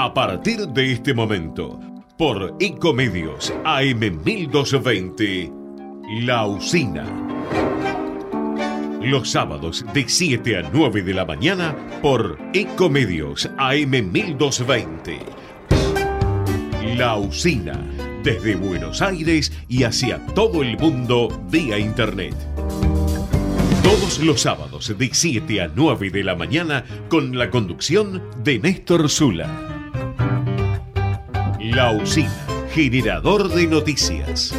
A partir de este momento, por Ecomedios AM 1220, La Usina. Los sábados de 7 a 9 de la mañana por Ecomedios AM 1220. La Usina, desde Buenos Aires y hacia todo el mundo vía Internet. Todos los sábados de 7 a 9 de la mañana con la conducción de Néstor Zula. La Usina, generador de noticias.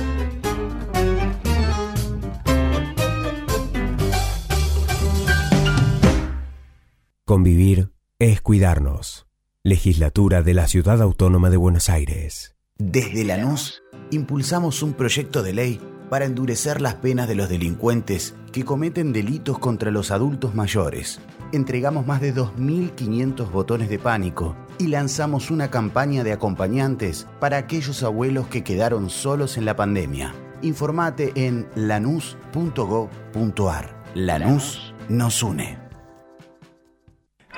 Convivir es cuidarnos. Legislatura de la Ciudad Autónoma de Buenos Aires. Desde Lanús impulsamos un proyecto de ley para endurecer las penas de los delincuentes que cometen delitos contra los adultos mayores. Entregamos más de 2.500 botones de pánico y lanzamos una campaña de acompañantes para aquellos abuelos que quedaron solos en la pandemia. Informate en lanús.gov.ar. Lanús nos une.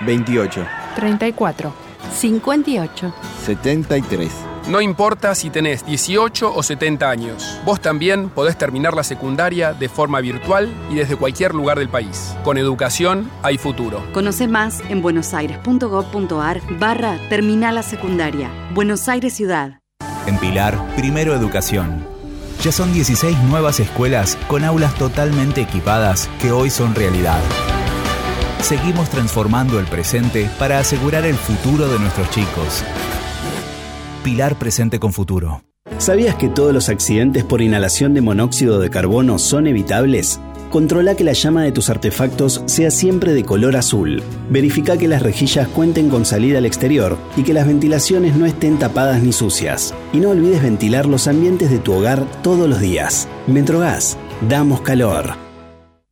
28, 34, 58. 73. No importa si tenés 18 o 70 años, vos también podés terminar la secundaria de forma virtual y desde cualquier lugar del país. Con educación hay futuro. Conoce más en buenosaires.gov.ar barra Terminal la Secundaria. Buenos Aires Ciudad. En Pilar, Primero Educación. Ya son 16 nuevas escuelas con aulas totalmente equipadas que hoy son realidad. Seguimos transformando el presente para asegurar el futuro de nuestros chicos. Pilar Presente con Futuro. ¿Sabías que todos los accidentes por inhalación de monóxido de carbono son evitables? Controla que la llama de tus artefactos sea siempre de color azul. Verifica que las rejillas cuenten con salida al exterior y que las ventilaciones no estén tapadas ni sucias. Y no olvides ventilar los ambientes de tu hogar todos los días. Metrogas, damos calor.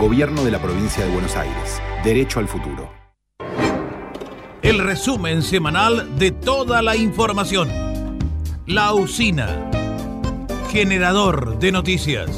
Gobierno de la provincia de Buenos Aires. Derecho al futuro. El resumen semanal de toda la información. La usina. Generador de noticias.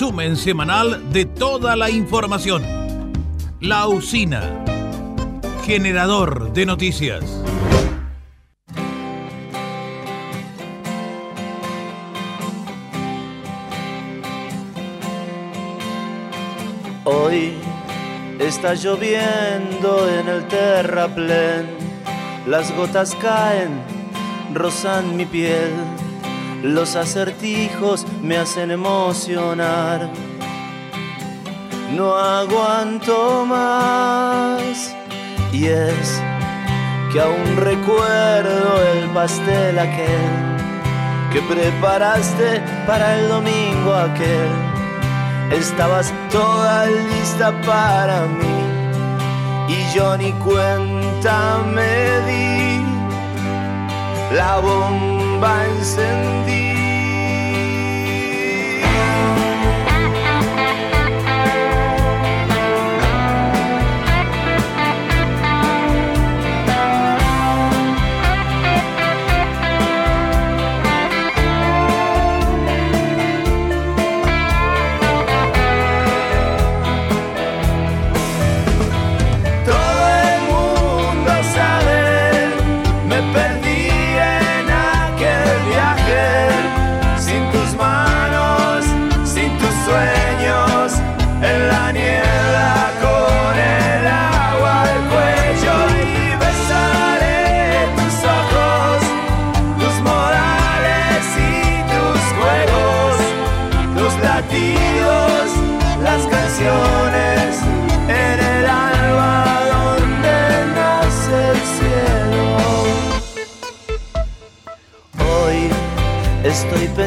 resumen semanal de toda la información. La usina, generador de noticias. Hoy está lloviendo en el terraplén, las gotas caen, rozan mi piel los acertijos me hacen emocionar. No aguanto más. Y es que aún recuerdo el pastel aquel que preparaste para el domingo aquel. Estabas toda lista para mí y yo ni cuenta me di. La bomba 半身的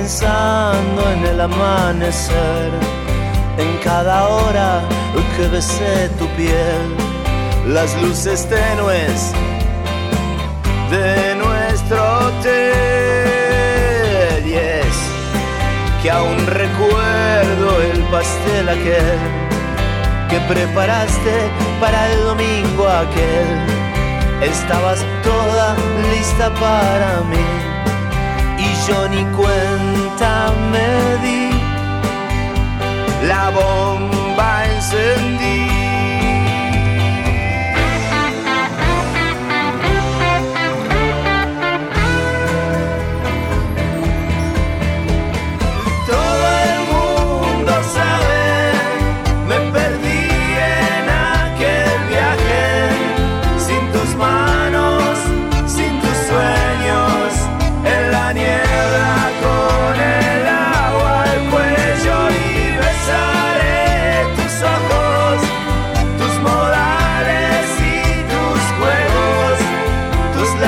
pensando en el amanecer, en cada hora que besé tu piel, las luces tenues de nuestro hotel. Y que aún recuerdo el pastel aquel que preparaste para el domingo aquel. Estabas toda lista para mí yo ni cuenta me di. La bomba encendí.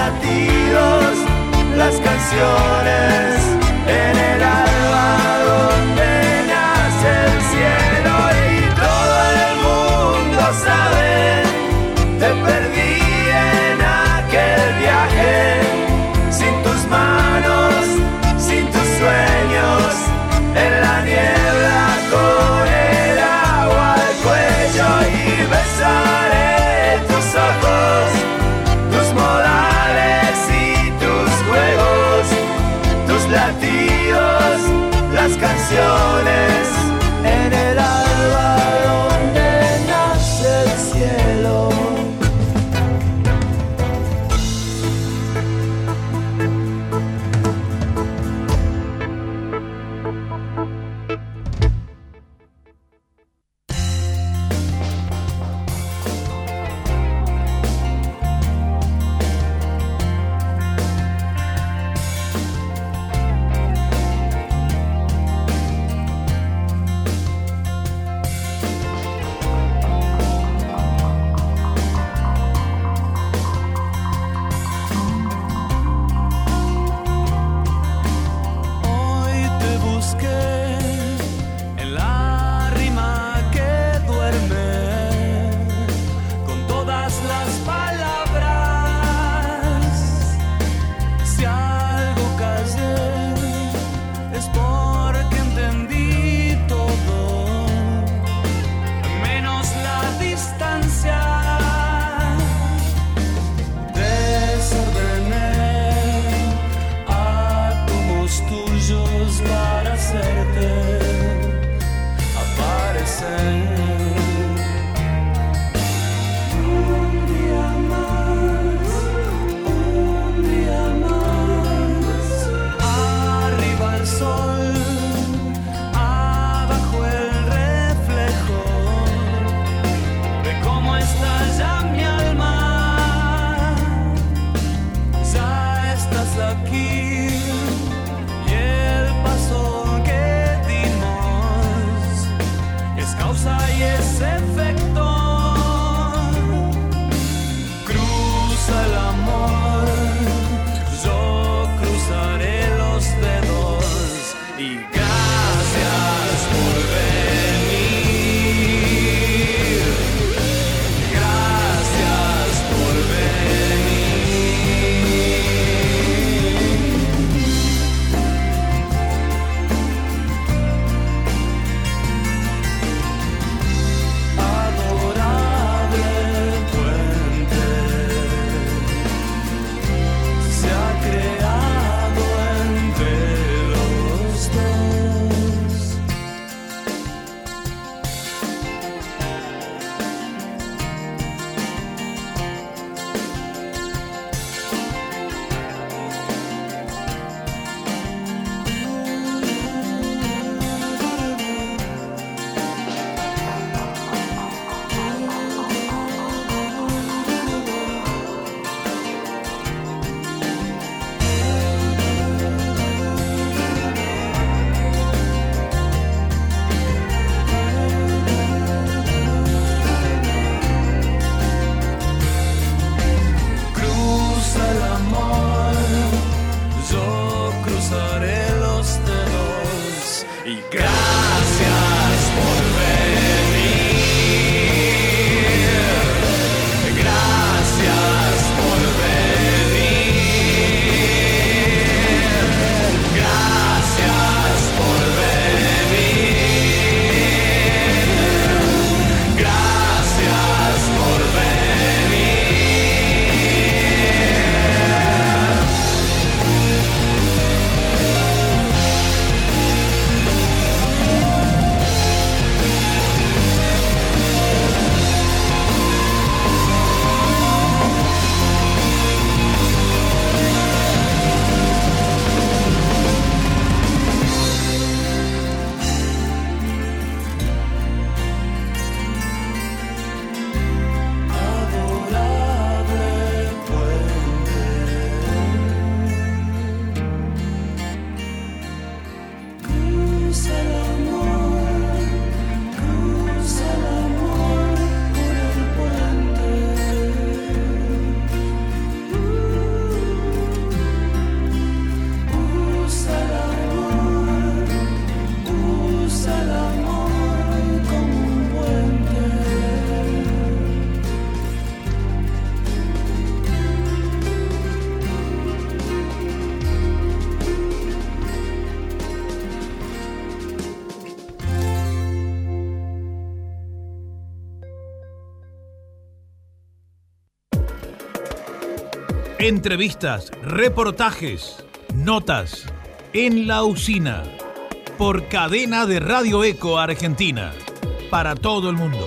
Latidos, las canciones en el Entrevistas, reportajes, notas en la usina por cadena de Radio Eco Argentina para todo el mundo.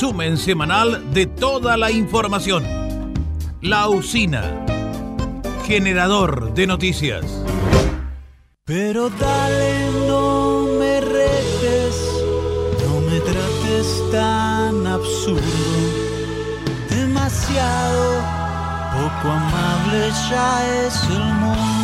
resumen semanal de toda la información. La usina, generador de noticias. Pero dale, no me retes, no me trates tan absurdo, demasiado poco amable ya es el mundo.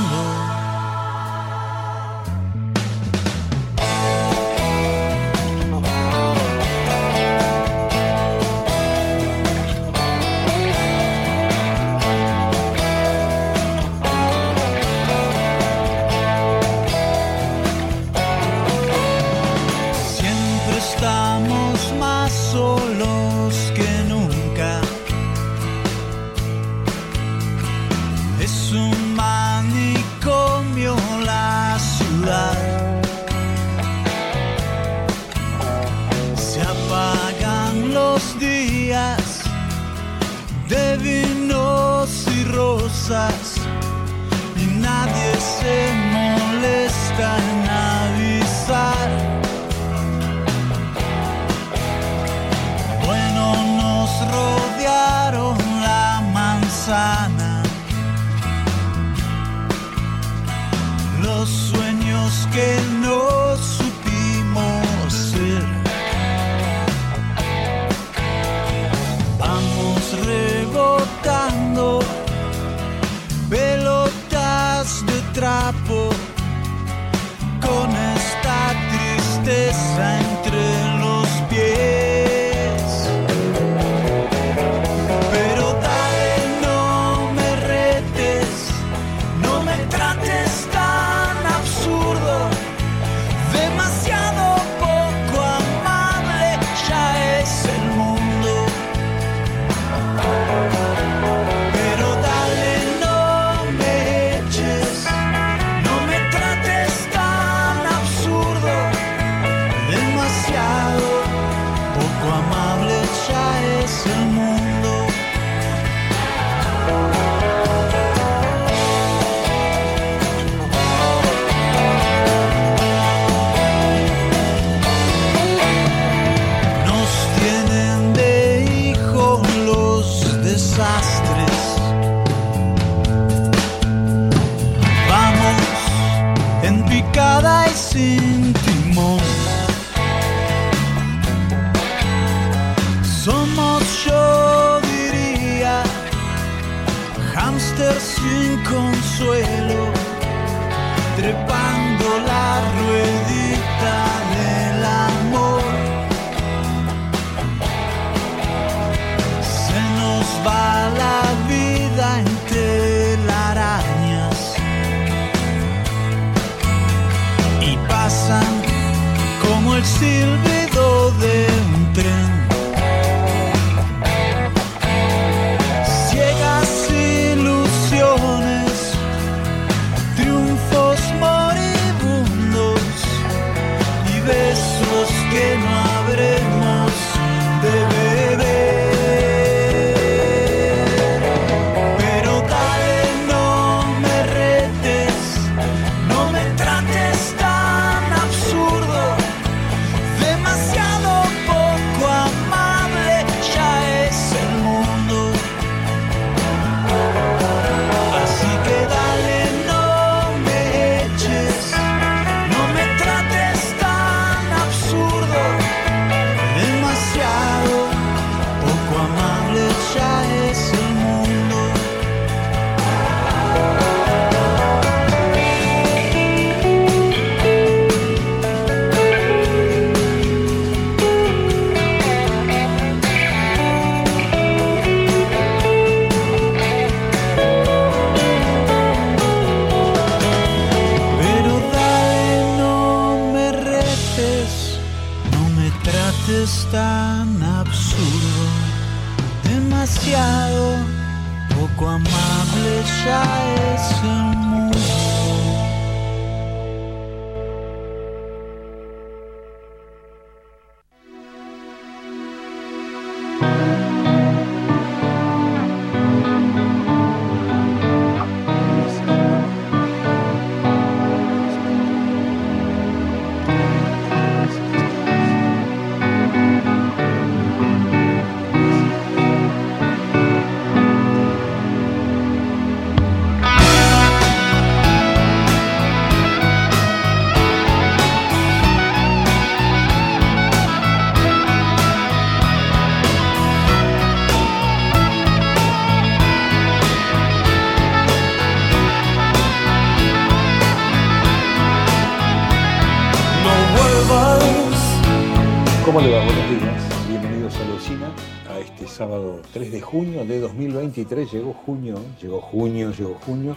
De junio de 2023. Llegó junio, llegó junio, llegó junio.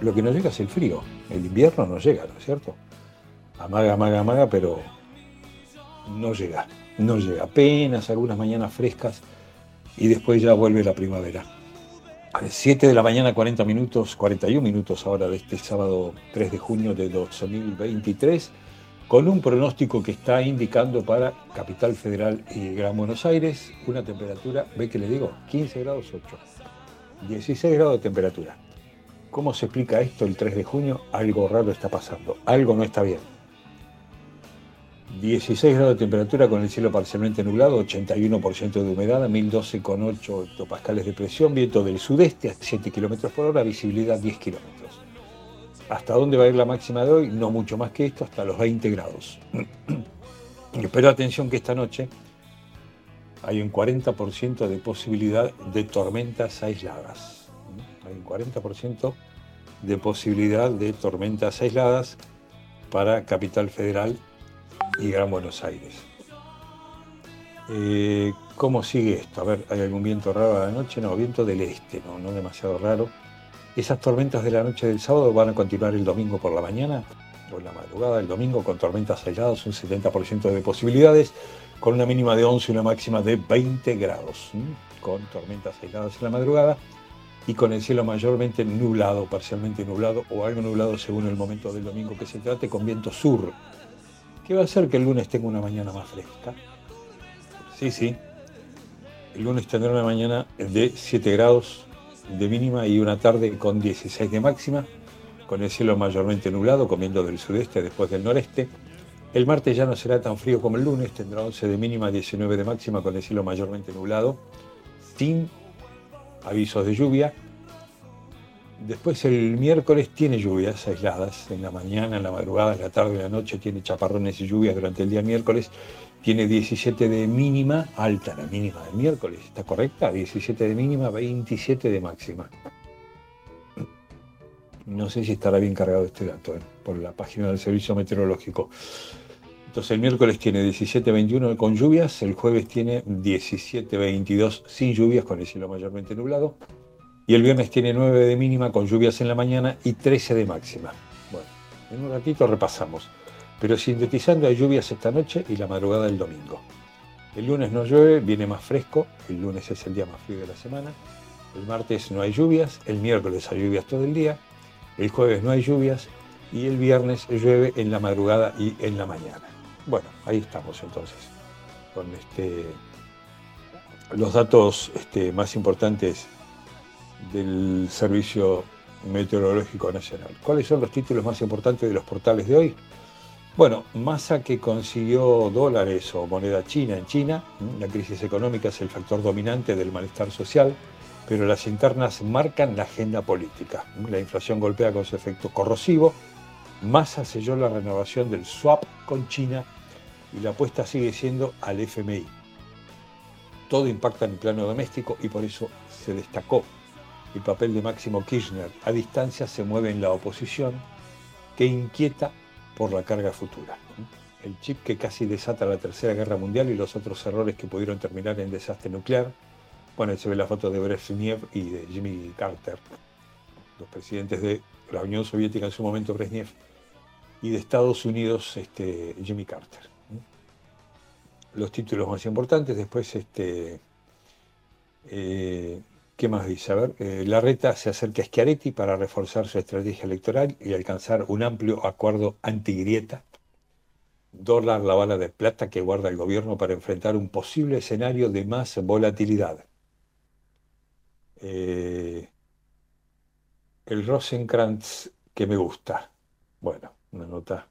Lo que no llega es el frío. El invierno no llega, ¿no es cierto? Amaga, amaga, amaga, pero no llega. No llega. Apenas algunas mañanas frescas y después ya vuelve la primavera. A las 7 de la mañana, 40 minutos, 41 minutos ahora de este sábado 3 de junio de 2023 con un pronóstico que está indicando para Capital Federal y Gran Buenos Aires una temperatura, ve que le digo, 15 grados 8, 16 grados de temperatura. ¿Cómo se explica esto el 3 de junio? Algo raro está pasando, algo no está bien. 16 grados de temperatura con el cielo parcialmente nublado, 81% de humedad, 1012,8 hectopascales de presión, viento del sudeste a 7 kilómetros por hora, visibilidad 10 kilómetros. ¿Hasta dónde va a ir la máxima de hoy? No mucho más que esto, hasta los 20 grados. Pero atención que esta noche hay un 40% de posibilidad de tormentas aisladas. Hay un 40% de posibilidad de tormentas aisladas para Capital Federal y Gran Buenos Aires. Eh, ¿Cómo sigue esto? A ver, ¿hay algún viento raro a la noche? No, viento del este, no, no demasiado raro. Esas tormentas de la noche del sábado van a continuar el domingo por la mañana o en la madrugada del domingo con tormentas aisladas, un 70% de posibilidades, con una mínima de 11 y una máxima de 20 grados, con tormentas aisladas en la madrugada y con el cielo mayormente nublado, parcialmente nublado o algo nublado según el momento del domingo que se trate, con viento sur, que va a hacer que el lunes tenga una mañana más fresca. Sí, sí. El lunes tendrá una mañana de 7 grados de mínima y una tarde con 16 de máxima, con el cielo mayormente nublado, comiendo del sudeste después del noreste. El martes ya no será tan frío como el lunes, tendrá 11 de mínima, 19 de máxima, con el cielo mayormente nublado, sin avisos de lluvia. Después el miércoles tiene lluvias aisladas, en la mañana, en la madrugada, en la tarde, en la noche tiene chaparrones y lluvias durante el día miércoles. Tiene 17 de mínima, alta la mínima del miércoles, ¿está correcta? 17 de mínima, 27 de máxima. No sé si estará bien cargado este dato ¿eh? por la página del Servicio Meteorológico. Entonces el miércoles tiene 17-21 con lluvias, el jueves tiene 17-22 sin lluvias, con el cielo mayormente nublado, y el viernes tiene 9 de mínima con lluvias en la mañana y 13 de máxima. Bueno, en un ratito repasamos, pero sintetizando hay lluvias esta noche y la madrugada del domingo. El lunes no llueve, viene más fresco, el lunes es el día más frío de la semana, el martes no hay lluvias, el miércoles hay lluvias todo el día, el jueves no hay lluvias y el viernes llueve en la madrugada y en la mañana. Bueno, ahí estamos entonces, con este, los datos este, más importantes del Servicio Meteorológico Nacional. ¿Cuáles son los títulos más importantes de los portales de hoy? Bueno, Massa que consiguió dólares o moneda china en China, la crisis económica es el factor dominante del malestar social, pero las internas marcan la agenda política. La inflación golpea con su efecto corrosivo. Massa selló la renovación del swap con China y la apuesta sigue siendo al FMI. Todo impacta en el plano doméstico y por eso se destacó el papel de Máximo Kirchner. A distancia se mueve en la oposición que inquieta por la carga futura. El chip que casi desata la Tercera Guerra Mundial y los otros errores que pudieron terminar en desastre nuclear bueno, se ve la foto de Brezhnev y de Jimmy Carter, los presidentes de la Unión Soviética en su momento, Brezhnev, y de Estados Unidos, este, Jimmy Carter. Los títulos más importantes, después, este, eh, ¿qué más dice? A ver, eh, la reta se acerca a Schiaretti para reforzar su estrategia electoral y alcanzar un amplio acuerdo antigrieta. Dólar la bala de plata que guarda el gobierno para enfrentar un posible escenario de más volatilidad. Eh, el Rosenkrantz que me gusta. Bueno, una nota,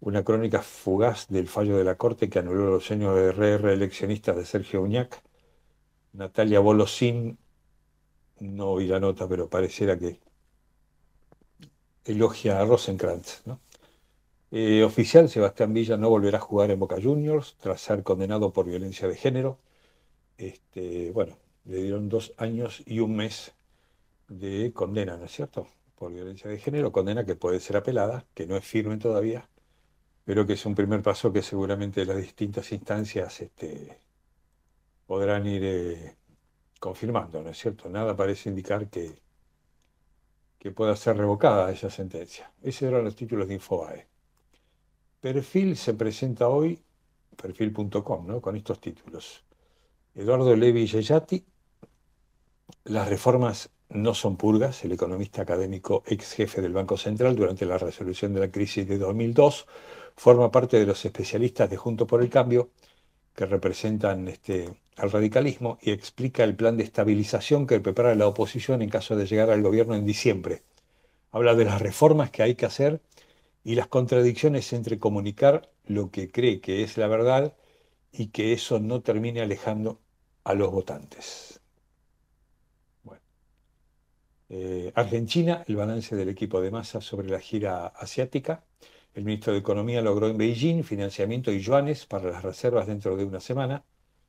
una crónica fugaz del fallo de la Corte que anuló los sueños de re reeleccionistas de Sergio Uñac. Natalia Bolosín, no oí la nota, pero pareciera que elogia a Rosenkrantz. Eh, oficial, Sebastián Villa no volverá a jugar en Boca Juniors tras ser condenado por violencia de género. Este, bueno, le dieron dos años y un mes de condena, ¿no es cierto? Por violencia de género, condena que puede ser apelada, que no es firme todavía, pero que es un primer paso que seguramente las distintas instancias este, podrán ir eh, confirmando, ¿no es cierto? Nada parece indicar que, que pueda ser revocada esa sentencia. Esos eran los títulos de Infobae. Perfil se presenta hoy, perfil.com, ¿no? Con estos títulos. Eduardo Levi Yeyati, las reformas no son purgas. El economista académico ex jefe del Banco Central durante la resolución de la crisis de 2002 forma parte de los especialistas de Junto por el Cambio que representan este, al radicalismo y explica el plan de estabilización que prepara la oposición en caso de llegar al gobierno en diciembre. Habla de las reformas que hay que hacer y las contradicciones entre comunicar lo que cree que es la verdad y que eso no termine alejando a los votantes. Eh, Argentina, el balance del equipo de masa sobre la gira asiática. El ministro de Economía logró en Beijing financiamiento y yuanes para las reservas dentro de una semana.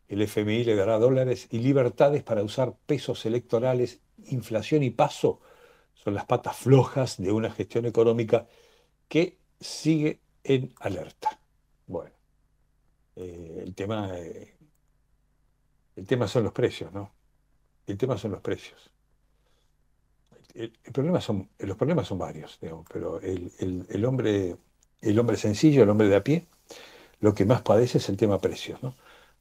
El FMI le dará dólares y libertades para usar pesos electorales. Inflación y paso son las patas flojas de una gestión económica que sigue en alerta. Bueno, eh, el tema, eh, el tema son los precios, ¿no? El tema son los precios los problemas son varios, pero el, hombre, el hombre sencillo, el hombre de a pie, lo que más padece es el tema precios.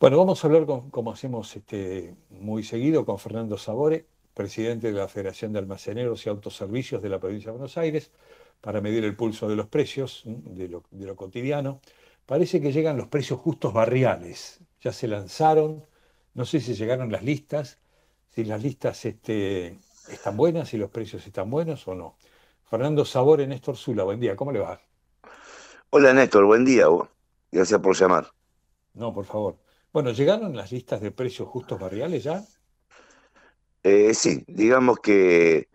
Bueno, vamos a hablar, como hacemos este, muy seguido, con Fernando Sabore, presidente de la Federación de Almaceneros y Autoservicios de la provincia de Buenos Aires, para medir el pulso de los precios, de lo, cotidiano. Parece que llegan los precios justos barriales. Ya se lanzaron, no sé si llegaron las listas, si las listas este, están buenas, y los precios están buenos o no. Fernando Sabor, Néstor Zula, buen día, ¿cómo le va? Hola Néstor, buen día. Gracias por llamar. No, por favor. Bueno, ¿llegaron las listas de precios justos barriales ya? Eh, sí, digamos que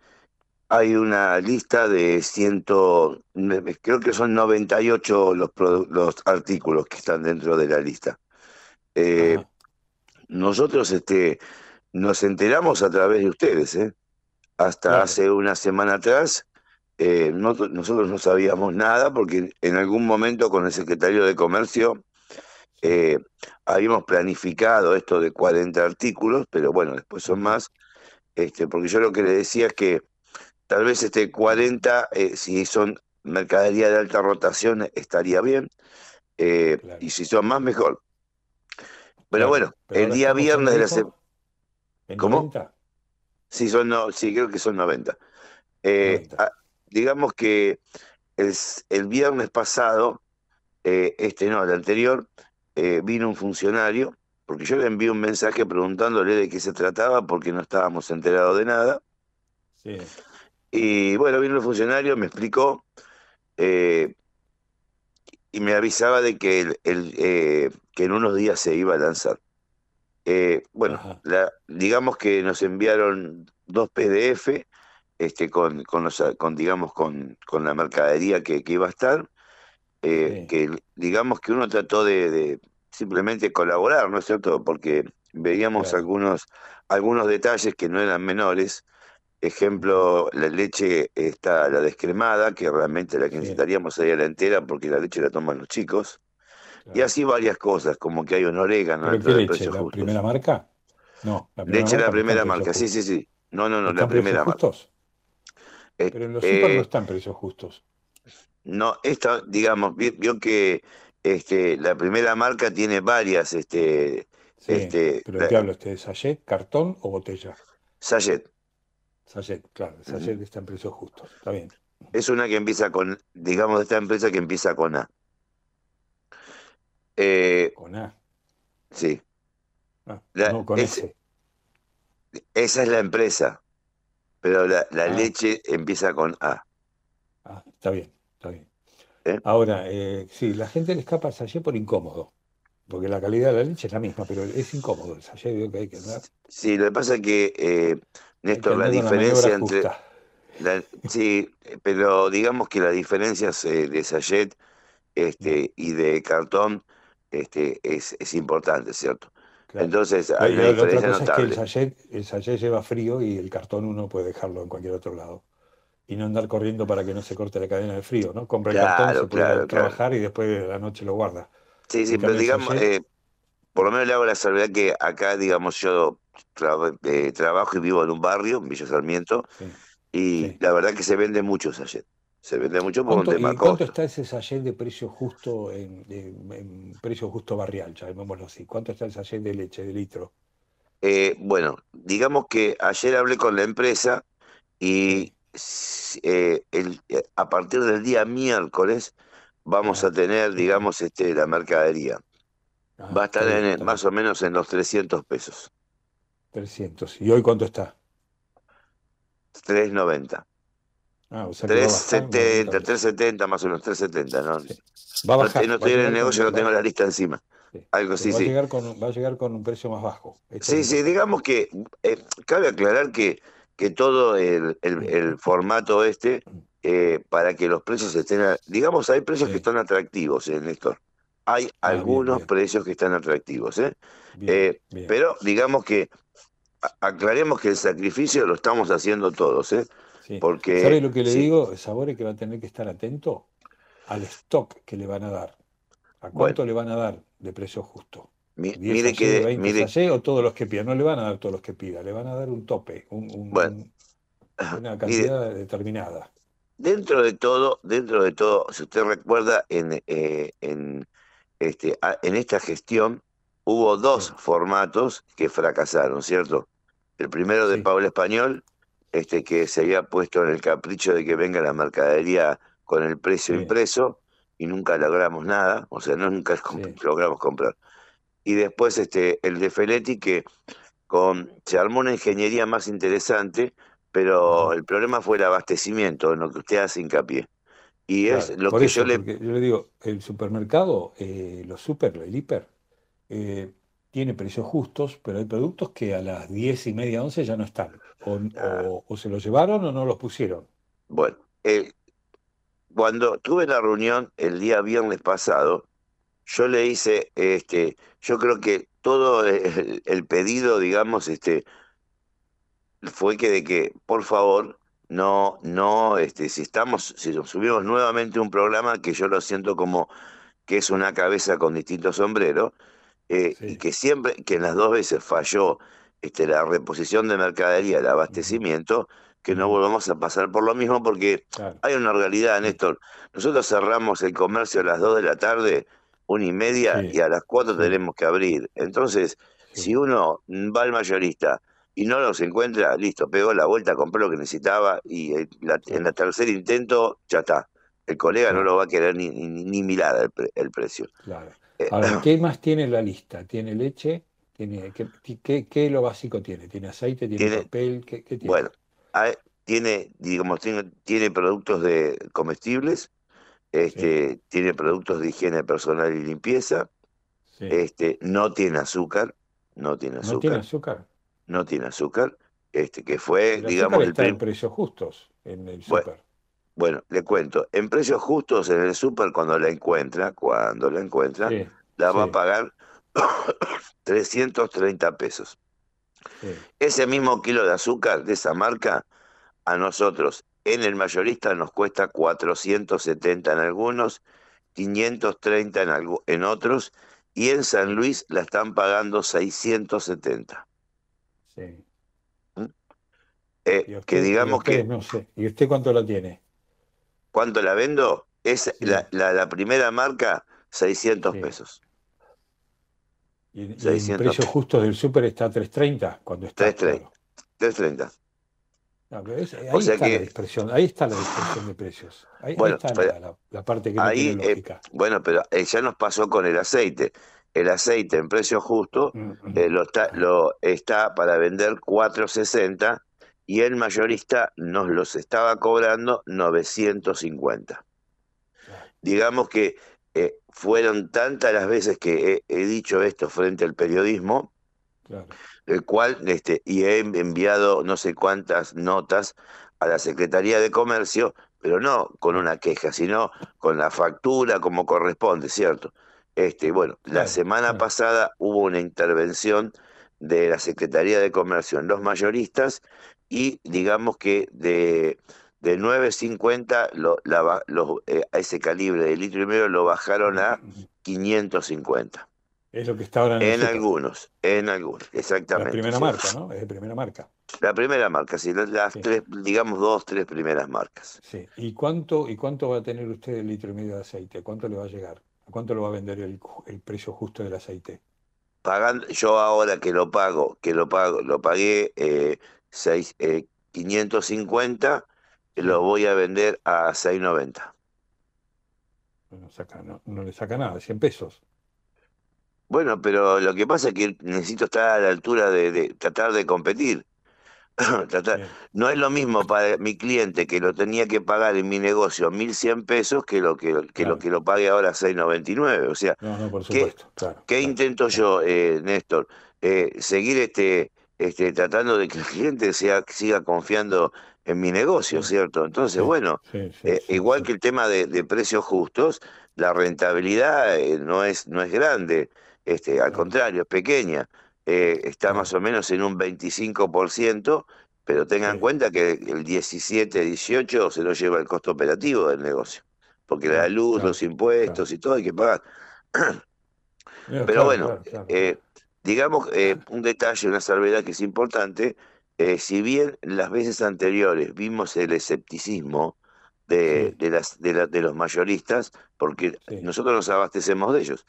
hay una lista de ciento, creo que son 98 los, los artículos que están dentro de la lista. Eh, nosotros este, nos enteramos a través de ustedes, ¿eh? Hasta Claro. hace una semana atrás, eh, no- nosotros no sabíamos nada porque en algún momento con el secretario de Comercio eh, habíamos planificado esto de 40 artículos, pero bueno, después son más, este, porque yo lo que le decía es que tal vez este 40, eh, si son mercadería de alta rotación, estaría bien, y si son más, mejor. Pero Claro, bueno, pero el día viernes de la semana... ¿En ¿Cómo? 90? Sí, son, no, sí, creo que son 90. Eh, ah, digamos que el, viernes pasado, eh, este no, el anterior, eh, vino un funcionario, porque yo le envié un mensaje preguntándole de qué se trataba, porque no estábamos enterados de nada. Sí. Y bueno, vino el funcionario, me explicó eh, y me avisaba de que, el, el, que en unos días se iba a lanzar. Bueno, la- digamos que nos enviaron dos PDF este, con, con, los, con, digamos, con, con la mercadería que, que iba a estar, eh, que digamos que uno trató de, de simplemente colaborar, ¿no es cierto? Porque veíamos algunos, algunos detalles que no eran menores. Ejemplo, la leche está la descremada, que realmente la que necesitaríamos sería la entera porque la leche la toman los chicos. Y así varias cosas, como que hay un orégano ¿Pero dentro del leche? precio ¿La justo. primera marca? No, la primera Leche la marca no primera marca, sí, sí, sí. No, no, no, ¿Está la primera marca. justos? Eh, Pero en los eh, super no están precios justos. No, esta, digamos, vi- vio que este, la primera marca tiene varias, este, Sí, este, pero ¿qué hablo? Este, ¿Sachet, cartón o botella? Sachet. Sachet, claro, sachet está en precios justos. Está bien. Es una que empieza con, digamos, esta empresa que empieza con A. Eh, Con A. sí. Ah, La- no, con es- S. esa es la empresa, pero la, la Ah. leche empieza con A. Ah, está bien, está bien. ¿Eh? Ahora, eh, sí, la gente le escapa al sachet por incómodo. Porque la calidad de la leche es la misma, pero es incómodo. El sachet veo que hay que andar. Sí, lo que pasa es que, eh, Néstor, la diferencia entre... la- sí, pero digamos que las diferencias eh, de sachet este, y de cartón este, es, es importante, ¿cierto? Claro. Entonces hay una la otra cosa es que el sachet, el sachet lleva frío y el cartón uno puede dejarlo en cualquier otro lado. Y no andar corriendo para que no se corte la cadena de frío, ¿no? Compra el cartón, se puede claro, trabajar y después de la noche lo guarda. Sí, sí, pero digamos, eh, por lo menos le hago la salvedad que acá, digamos, yo tra- eh, trabajo y vivo en un barrio, en Villa Sarmiento, y la verdad que se vende mucho sachet. Se vende mucho por un ¿Cuánto, tema y cuánto costo. está ese sachet de precio justo en, en precio justo barrial, llamémoslo así? ¿Cuánto está el sachet de leche de litro? Eh, bueno, digamos que ayer hablé con la empresa y eh, el- a partir del día miércoles vamos a tener, digamos, este, la mercadería. Va a estar bien, más o menos en los 300 pesos, 300. ¿Y hoy cuánto está? 390. Ah, o sea que va a bajar, 370, 370, más o menos 370, ¿no? Va a No bajar, estoy- no estoy en el negocio, no tengo la lista encima. Algo Pero sí, va, sí. A llegar con, va a llegar con un precio más bajo. Sí, sí, digamos que eh, cabe aclarar que, que todo el, el- el formato este, eh, para que los precios estén, a- digamos, hay precios que están atractivos, eh, Néstor. Hay Ah, algunos bien. precios que están atractivos, ¿eh? Bien, Eh. Pero digamos que aclaremos que el sacrificio lo estamos haciendo todos, ¿eh? Sí. Porque ¿Sabe lo que le sí, digo? Sabore que va a tener que estar atento al stock que le van a dar. ¿A Bueno. cuánto le van a dar de precio justo? mi- 10 mire que 20 mire, o todos los que pida. No le van a dar todos los que pida, le van a dar un tope, un- un- Bueno, un- una cantidad determinada. Dentro de todo, dentro de todo, si usted recuerda, en, eh, en, este, en esta gestión hubo dos formatos que fracasaron, ¿cierto? El primero de Pablo Español, este, que se había puesto en el capricho de que venga la mercadería con el precio impreso y nunca logramos nada, o sea, no nunca comp- logramos comprar. Y después este, el de Feletti, que con, se armó una ingeniería más interesante, pero el problema fue el abastecimiento, en lo que usted hace hincapié. Y es lo que eso, yo le... yo le digo, el supermercado, eh, los super, el hiper, eh, tiene precios justos, pero hay productos que a las 10 y media, 11 ya no están. O, o- o se los llevaron o no los pusieron. Bueno, eh, cuando tuve la reunión el día viernes pasado, yo le hice, este, yo creo que todo el, el pedido, digamos, este, fue que de que, por favor, no, no, este, si estamos, si nos subimos nuevamente un programa que yo lo siento como que es una cabeza con distintos sombreros, eh, y que siempre, que en las dos veces falló este, la reposición de mercadería, el abastecimiento, que no volvamos a pasar por lo mismo, porque hay una realidad, Néstor. Nosotros cerramos el comercio a las 2 de la tarde, una y media, y a las 4 tenemos que abrir. Entonces, si uno va al mayorista y no los encuentra, listo, pegó la vuelta, compró lo que necesitaba y eh, la- en el tercer intento ya está. El colega no lo va a querer ni, ni, ni mirar el, pre- el precio. Claro. Ahora, ¿qué más tiene la lista? ¿Tiene leche? ¿Tiene, qué, qué, qué lo básico tiene? ¿Tiene aceite? ¿Tiene, Tiene- papel? ¿Qué, qué tiene? Bueno, hay- tiene, digamos, tiene, tiene productos de comestibles, este, tiene productos de higiene personal y limpieza, este, no tiene azúcar, no tiene azúcar, ¿No tiene azúcar? no tiene azúcar, este, que fue, El digamos, azúcar el está prim- en precios justos en el Bueno, súper. Bueno, le cuento, en precios justos en el súper cuando la encuentra, cuando la encuentra, Sí, la va a pagar 330 pesos. Sí. Ese mismo kilo de azúcar de esa marca, a nosotros en el mayorista nos cuesta 470 en algunos, 530 en, algu- en otros, y en San Luis la están pagando 670. Sí. Eh, Y usted- que digamos usted, que, No sé. ¿Y usted cuánto la tiene? ¿Cuánto la vendo? Es la, la, la primera marca, 600 pesos. Y, y en 600 precios justos del súper está a 330 cuando está. 330. 330. No, pero es- ahí O sea está que- la dispersión, ahí está la dispersión de precios. Ahí, ahí Bueno, está pero- la, la- parte que no Ahí, tiene eh, lógica. bueno, pero eh, ya nos pasó con el aceite. El aceite en precio justo Mm, eh, lo, está, lo está para vender 4.60 y el mayorista nos los estaba cobrando 950. Digamos que eh, fueron tantas las veces que he, he dicho esto frente al periodismo, Claro. el cual este, y he enviado no sé cuántas notas a la Secretaría de Comercio, pero no con una queja, sino con la factura como corresponde, ¿cierto? Este, bueno, la semana pasada hubo una intervención de la Secretaría de Comercio en los mayoristas y digamos que de, de 9.50 lo, la lo- eh, a ese calibre de litro y medio lo bajaron a 550. Es lo que está ahora en, el En algunos, en algunos, exactamente. La primera sí. marca, ¿no? Es de primera marca. La primera marca, sí, las, las tres, digamos dos, tres primeras marcas. Sí. ¿Y cuánto, ¿Y cuánto va a tener usted el litro y medio de aceite? ¿Cuánto le va a llegar? ¿A cuánto lo va a vender el, el precio justo del aceite? Pagando, yo ahora que lo pago, que lo pago, lo pagué eh, seis, eh, 550, lo voy a vender a 690. No, saca, no, no le saca nada, 100 pesos. Bueno, pero lo que pasa es que necesito estar a la altura de, de tratar de competir. Tratar- no es lo mismo para mi cliente que lo tenía que pagar en mi negocio 1.100 pesos que lo que, que lo que lo pague ahora 6.99. O sea, No, no, por ¿qué. Claro. qué intento yo, eh, Néstor? Eh, seguir este, este, tratando de que el cliente sea, siga confiando en mi negocio, ¿cierto? Entonces, bueno, Sí, sí, eh, igual que el tema de, de precios justos, la rentabilidad eh, no es, no es grande, este, al contrario, es pequeña. Eh, está más o menos en un 25%, pero tengan en cuenta que el 17, 18 se lo lleva el costo operativo del negocio, porque la luz, los impuestos y todo hay que pagar. Pero bueno, digamos, eh, un detalle, una salvedad que es importante, eh, si bien las veces anteriores vimos el escepticismo de, de, las, de, la- de los mayoristas, porque nosotros nos abastecemos de ellos.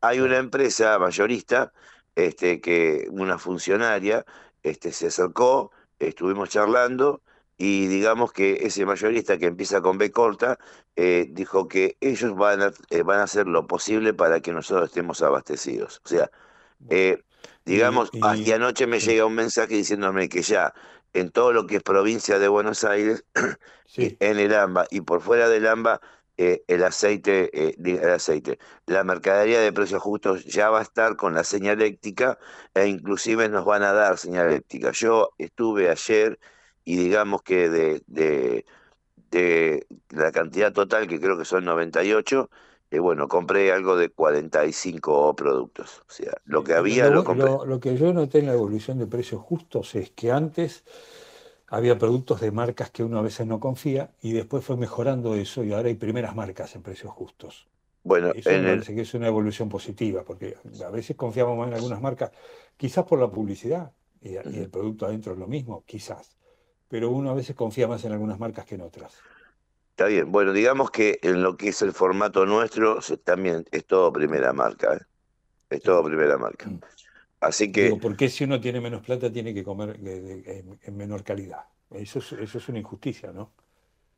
Hay una empresa mayorista, este, que una funcionaria este, se acercó, estuvimos charlando, y digamos que ese mayorista que empieza con B corta, eh, dijo que ellos van a, eh, van a hacer lo posible para que nosotros estemos abastecidos. O sea, eh, digamos, hasta anoche me llega un mensaje diciéndome que ya en todo lo que es provincia de Buenos Aires, y en el AMBA y por fuera del AMBA, eh, el aceite, eh, el aceite, la mercadería de precios justos ya va a estar con la señaléctica e inclusive nos van a dar señaléctica. Yo estuve ayer y digamos que de, de, de la cantidad total, que creo que son 98, eh, bueno, compré algo de 45 productos. O sea, lo que había lo, lo compré. lo- lo que yo noté en la evolución de precios justos es que antes había productos de marcas que uno a veces no confía y después fue mejorando eso y ahora hay primeras marcas en precios justos. Bueno, Eso en me el, parece que es una evolución positiva, porque a veces confiamos más en algunas marcas, quizás por la publicidad, y, y el producto adentro es lo mismo, quizás, pero uno a veces confía más en algunas marcas que en otras. Está bien, bueno, digamos que en lo que es el formato nuestro se- también es todo primera marca, ¿eh? Es todo primera marca. Así que, Digo, ¿por qué si uno tiene menos plata tiene que comer eh, en, en menor calidad? Eso es, eso es una injusticia, ¿no?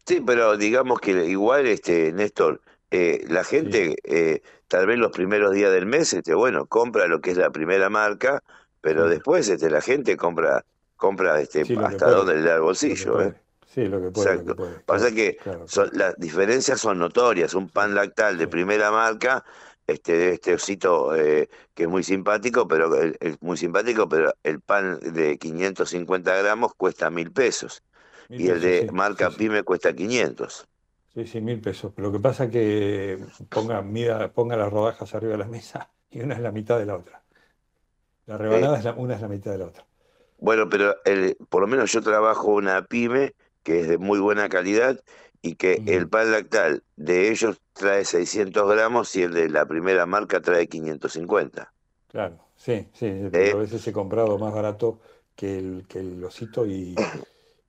sí, pero digamos que igual, este, Néstor, eh, la gente, eh, tal vez los primeros días del mes, este, bueno, compra lo que es la primera marca, pero después, este, la gente compra, compra, este, Sí, hasta donde le da el bolsillo. ¿eh? Sí, lo que puede, lo que puede. Pasa Claro, que claro, son- las diferencias son notorias. Un pan lactal de primera marca, este, de este osito eh, que es muy simpático, pero es muy simpático, pero el pan de 550 gramos cuesta mil pesos. Mil Y el de sí, marca sí, sí. Pyme cuesta 500. Sí, sí, mil pesos. Pero lo que pasa es que ponga, mida, ponga las rodajas arriba de la mesa y una es la mitad de la otra. La rebanada es la, una es la mitad de la otra. Bueno, pero el- por lo menos yo trabajo una pyme que es de muy buena calidad y que el pan lactal de ellos trae 600 gramos y el de la primera marca trae 550. Claro, sí, sí. Eh. Pero a veces he comprado más barato que el, que el osito y,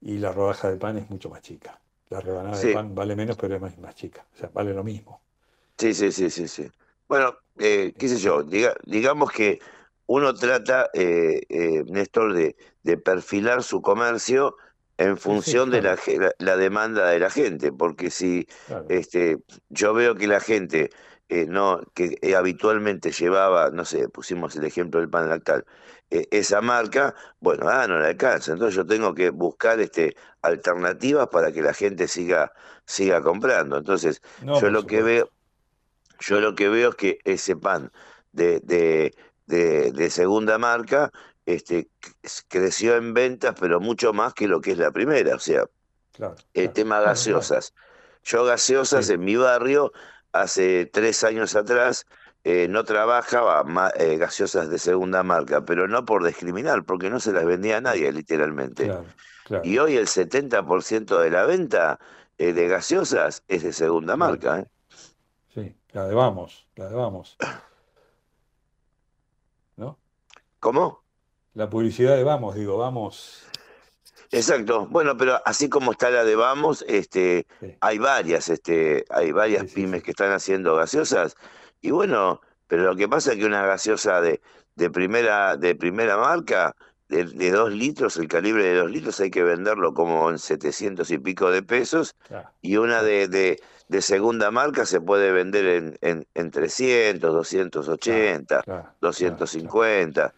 y la rodaja de pan es mucho más chica. La rebanada de pan vale menos, pero es más, más chica. O sea, vale lo mismo. Sí, sí, sí, sí, sí. Bueno, eh, qué sé yo, diga- digamos que uno trata, eh, eh, Néstor, de, de perfilar su comercio en función de la, la, la demanda de la gente, porque si este, yo veo que la gente eh, no, que eh, habitualmente llevaba, no sé, pusimos el ejemplo del pan lactal, eh, esa marca, bueno, ah, no le alcanza, entonces yo tengo que buscar este, alternativas para que la gente siga, siga comprando. Entonces, No, yo lo que veo, yo lo que veo es que ese pan de, de, de, de segunda marca este, creció en ventas, pero mucho más que lo que es la primera. O sea, Claro. el tema gaseosas. Yo gaseosas en mi barrio, hace tres años atrás, eh, no trabajaba eh, gaseosas de segunda marca, pero no por discriminar, porque no se las vendía a nadie, literalmente. Y hoy el 70% de la venta eh, de gaseosas es de segunda marca. Sí, la de vamos, la de vamos. ¿No? ¿Cómo? La publicidad de vamos, digo, vamos. Exacto. Bueno, pero así como está la de Vamos, este, hay varias, este, hay varias pymes que están haciendo gaseosas. Y bueno, pero lo que pasa es que una gaseosa de, de primera, de primera marca, de, de dos litros, el calibre de dos litros, hay que venderlo como en 700 y pico de pesos. Y una de, de, de segunda marca se puede vender en, en, en 300, 280, 250.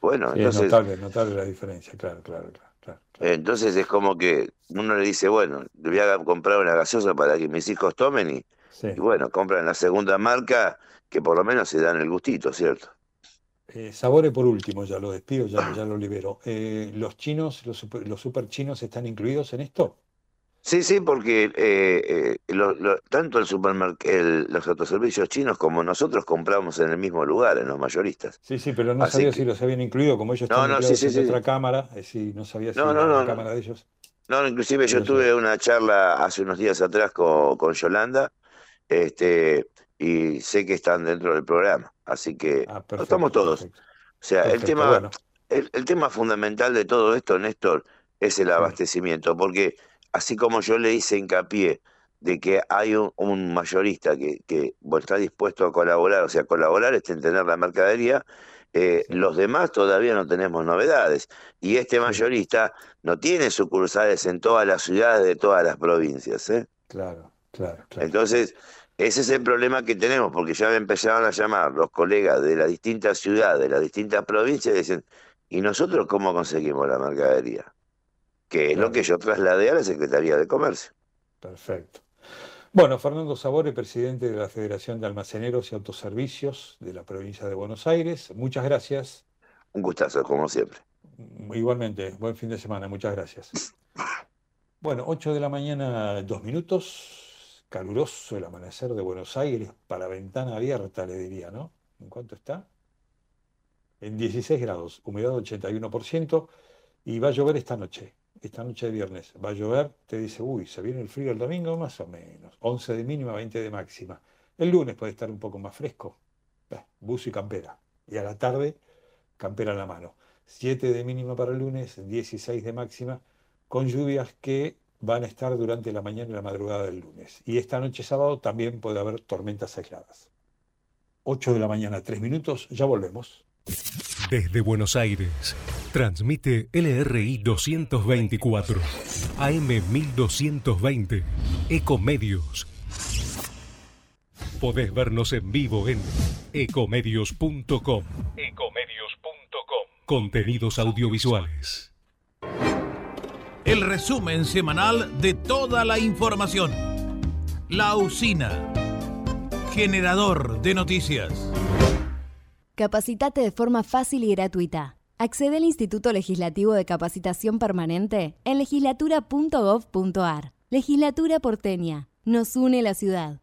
Bueno, Sí, es entonces... notable, notable la diferencia, claro, claro, claro. claro. Entonces es como que uno le dice, bueno, le voy a comprar una gaseosa para que mis hijos tomen y, y bueno, compran la segunda marca que por lo menos se dan el gustito, ¿cierto? Eh, Sabore por último, ya lo despido, ya, ya lo libero. Eh, ¿los chinos, los super, los super chinos están incluidos en esto? Sí, sí, porque eh, eh, lo- lo- tanto el supermercado, los autoservicios chinos como nosotros compramos en el mismo lugar, en los mayoristas. Sí, sí, pero no Así sabía que- si los habían incluido, como ellos No, no, sí, sí, en sí. otra cámara, eh, sí, no sabía si No, no, la no. cámara de ellos. No, inclusive yo tuve una charla hace unos días atrás con, con Yolanda, este, y sé que están dentro del programa, así que Ah, perfecto, estamos todos. perfecto. O sea, el tema, bueno. el, el tema fundamental de todo esto, Néstor, es el abastecimiento, porque así como yo le hice hincapié de que hay un, un mayorista que, que bueno, está dispuesto a colaborar, o sea, colaborar es en tener la mercadería, eh, los demás todavía no tenemos novedades. Y este mayorista no tiene sucursales en todas las ciudades de todas las provincias. ¿eh? Claro, claro, claro. Entonces, ese es el problema que tenemos, porque ya me empezaron a llamar los colegas de las distintas ciudades, de las distintas provincias, y dicen, ¿y nosotros cómo conseguimos la mercadería? Que es lo que yo trasladé a la Secretaría de Comercio. Perfecto. Bueno, Fernando Sabore, presidente de la Federación de Almaceneros y Autoservicios de la provincia de Buenos Aires. Muchas gracias. Un gustazo, como siempre. Igualmente, buen fin de semana, muchas gracias. Bueno, 8 de la mañana, dos minutos. Caluroso el amanecer de Buenos Aires, para ventana abierta, le diría, ¿no? ¿En cuánto está? En 16 grados, humedad 81%, y va a llover esta noche, esta noche de viernes. Va a llover, te dice, uy, ¿se viene el frío el domingo? Más o menos. 11 de mínima, 20 de máxima. El lunes puede estar un poco más fresco. Eh, buzo y campera. Y a la tarde, campera en la mano. 7 de mínima para el lunes, 16 de máxima, con lluvias que van a estar durante la mañana y la madrugada del lunes. Y esta noche sábado también puede haber tormentas aisladas. 8 de la mañana, 3 minutos, ya volvemos. Desde Buenos Aires, transmite LRI 224, AM 1220, Ecomedios. Podés vernos en vivo en ecomedios.com. Ecomedios.com. Contenidos audiovisuales. El resumen semanal de toda la información. La usina. Generador de noticias. Capacitate de forma fácil y gratuita. Accede al Instituto Legislativo de Capacitación Permanente en legislatura.gov.ar. Legislatura porteña. Nos une la ciudad.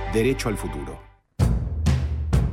Derecho al futuro.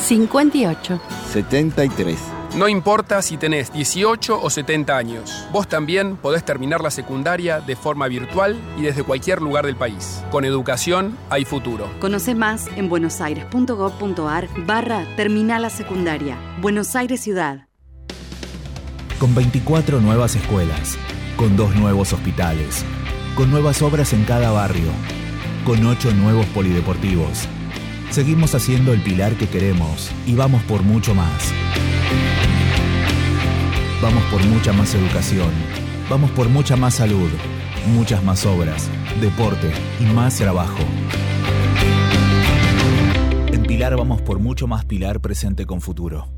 58. 73. No importa si tenés 18 o 70 años, vos también podés terminar la secundaria de forma virtual y desde cualquier lugar del país. Con educación hay futuro. Conoce más en buenosaires.gov.ar barra Terminal la Secundaria. Buenos Aires Ciudad. Con 24 nuevas escuelas, con dos nuevos hospitales, con nuevas obras en cada barrio, con ocho nuevos polideportivos. Seguimos haciendo el pilar que queremos y vamos por mucho más. Vamos por mucha más educación. Vamos por mucha más salud, muchas más obras, deporte y más trabajo. En Pilar vamos por mucho más Pilar presente con futuro.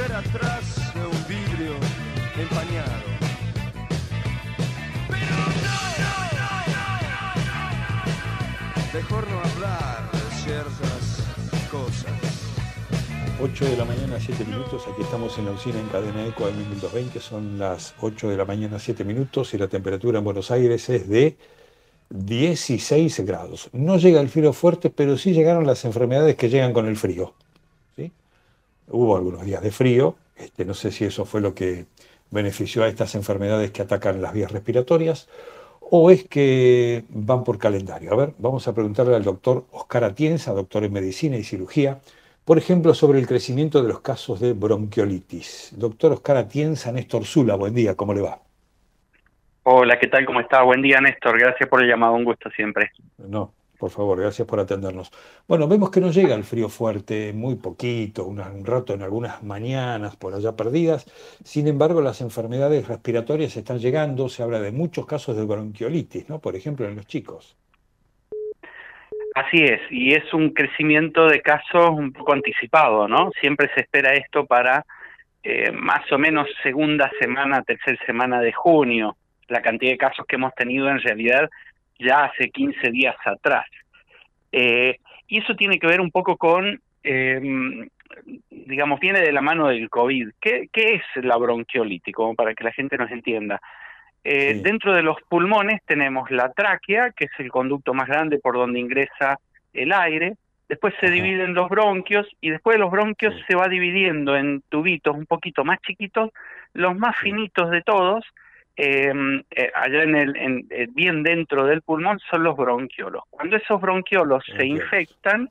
Atrás de un vidrio empañado. Pero Mejor no hablar de ciertas cosas. 8 de la mañana, 7 minutos. Aquí estamos en la usina en cadena ECO de 1220. Son las 8 de la mañana, 7 minutos y la temperatura en Buenos Aires es de 16 grados. No llega el frío fuerte, pero sí llegaron las enfermedades que llegan con el frío. Hubo algunos días de frío. Este, no sé si eso fue lo que benefició a estas enfermedades que atacan las vías respiratorias o es que van por calendario. A ver, vamos a preguntarle al doctor Oscar Atienza, doctor en medicina y cirugía por ejemplo, sobre el crecimiento de los casos de bronquiolitis. Doctor Oscar Atienza, Néstor Zula, buen día, ¿cómo le va? Hola, ¿qué tal? ¿Cómo está? Buen día, Néstor. Gracias por el llamado, un gusto siempre. No, por favor, gracias por atendernos. Bueno, vemos que no llega el frío fuerte, muy poquito, un rato en algunas mañanas por allá perdidas. Sin embargo, las enfermedades respiratorias están llegando, se habla de muchos casos de bronquiolitis, ¿no? Por ejemplo, en los chicos. Así es, y es un crecimiento de casos un poco anticipado, ¿no? Siempre se espera esto para eh, más o menos segunda semana, tercera semana de junio. La cantidad de casos que hemos tenido en realidad ya hace 15 días atrás. Eh, y eso tiene que ver un poco con, eh, digamos, viene de la mano del COVID. ¿Qué, ¿Qué es la bronquiolitis? Como para que la gente nos entienda. Eh, dentro de los pulmones tenemos la tráquea, que es el conducto más grande por donde ingresa el aire. Después se dividen los bronquios y después de los bronquios se va dividiendo en tubitos un poquito más chiquitos, los más finitos de todos, em, eh, allá en el, eh, bien dentro del pulmón son los bronquiolos. Cuando esos bronquiolos se infectan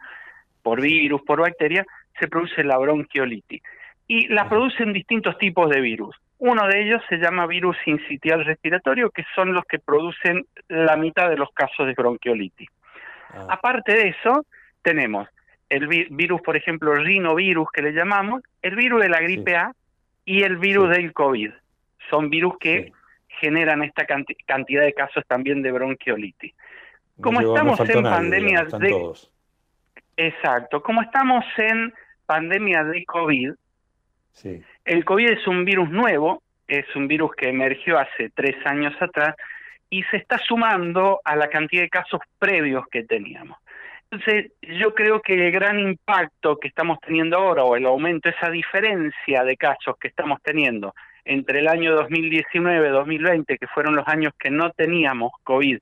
por virus, por bacteria, se produce la bronquiolitis. Y la producen distintos tipos de virus. Uno de ellos se llama virus incitial respiratorio, que son los que producen la mitad de los casos de bronquiolitis. Ah. Aparte de eso, tenemos el virus, por ejemplo, rinovirus que le llamamos, el virus de la gripe A y el virus del COVID. Son virus que generan esta cantidad de casos también de bronquiolitis. Como estamos en pandemia de... Exacto, como estamos en pandemia de COVID, el COVID es un virus nuevo, es un virus que emergió hace tres años atrás y se está sumando a la cantidad de casos previos que teníamos. Entonces, yo creo que el gran impacto que estamos teniendo ahora, o el aumento, esa diferencia de casos que estamos teniendo entre el año 2019-2020, que fueron los años que no teníamos COVID,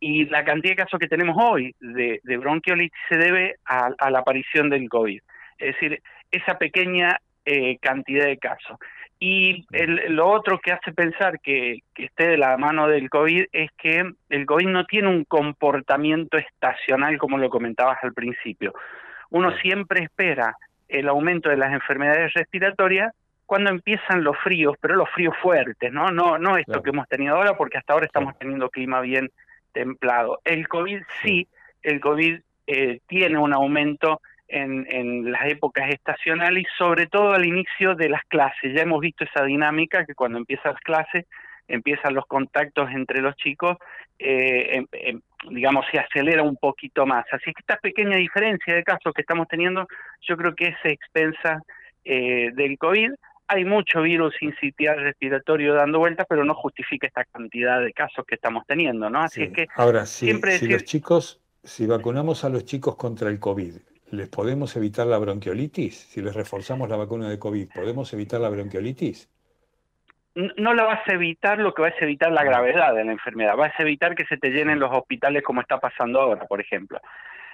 y la cantidad de casos que tenemos hoy de, bronquiolitis se debe a la aparición del COVID. Es decir, esa pequeña eh, cantidad de casos. Y lo otro que hace pensar que, esté de la mano del COVID es que el COVID no tiene un comportamiento estacional como lo comentabas al principio. Uno siempre espera el aumento de las enfermedades respiratorias cuando empiezan los fríos, pero los fríos fuertes, ¿no? No, no esto que hemos tenido ahora, porque hasta ahora estamos teniendo clima bien templado. El COVID sí, el COVID eh, tiene un aumento en, las épocas estacionales y sobre todo al inicio de las clases. Ya hemos visto esa dinámica que cuando empiezan las clases, empiezan los contactos entre los chicos, eh, em, em, digamos, se acelera un poquito más. Así que esta pequeña diferencia de casos que estamos teniendo, yo creo que es expensa eh, del COVID. Hay mucho virus incitial respiratorio dando vueltas, pero no justifica esta cantidad de casos que estamos teniendo, ¿no? Así es que ahora siempre si los chicos, si vacunamos a los chicos contra el COVID, ¿les podemos evitar la bronquiolitis? Si les reforzamos la vacuna de COVID, ¿podemos evitar la bronquiolitis? No la vas a evitar, lo que vas a evitar la gravedad de la enfermedad. Vas a evitar que se te llenen los hospitales como está pasando ahora, por ejemplo.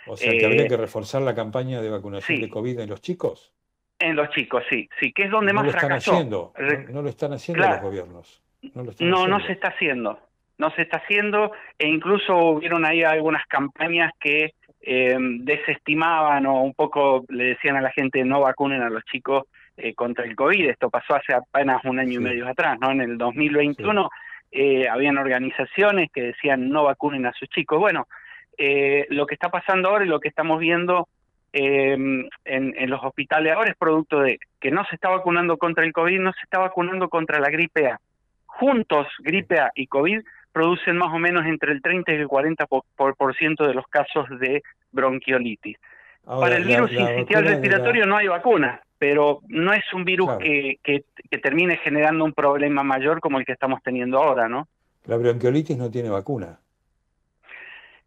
O sea, que habría eh, que reforzar la campaña de vacunación de COVID en los chicos. En los chicos, sí, sí, que es donde más lo están Haciendo, no, lo están haciendo los gobiernos. No, no, se está haciendo. No se está haciendo e incluso hubieron ahí algunas campañas que eh, desestimaban o un poco le decían a la gente no vacunen a los chicos eh, contra el COVID. Esto pasó hace apenas un año y medio atrás, ¿no? En el 2021 eh, habían organizaciones que decían no vacunen a sus chicos. Bueno, eh, lo que está pasando ahora y lo que estamos viendo en, en, los hospitales ahora es producto de que no se está vacunando contra el COVID, no se está vacunando contra la gripe A. Juntos, gripe A y COVID producen más o menos entre el 30 y el 40 por, ciento de los casos de bronquiolitis. Para el virus incitial respiratorio no hay vacuna, pero no es un virus que, que, termine generando un problema mayor como el que estamos teniendo ahora, ¿no? La bronquiolitis no tiene vacuna.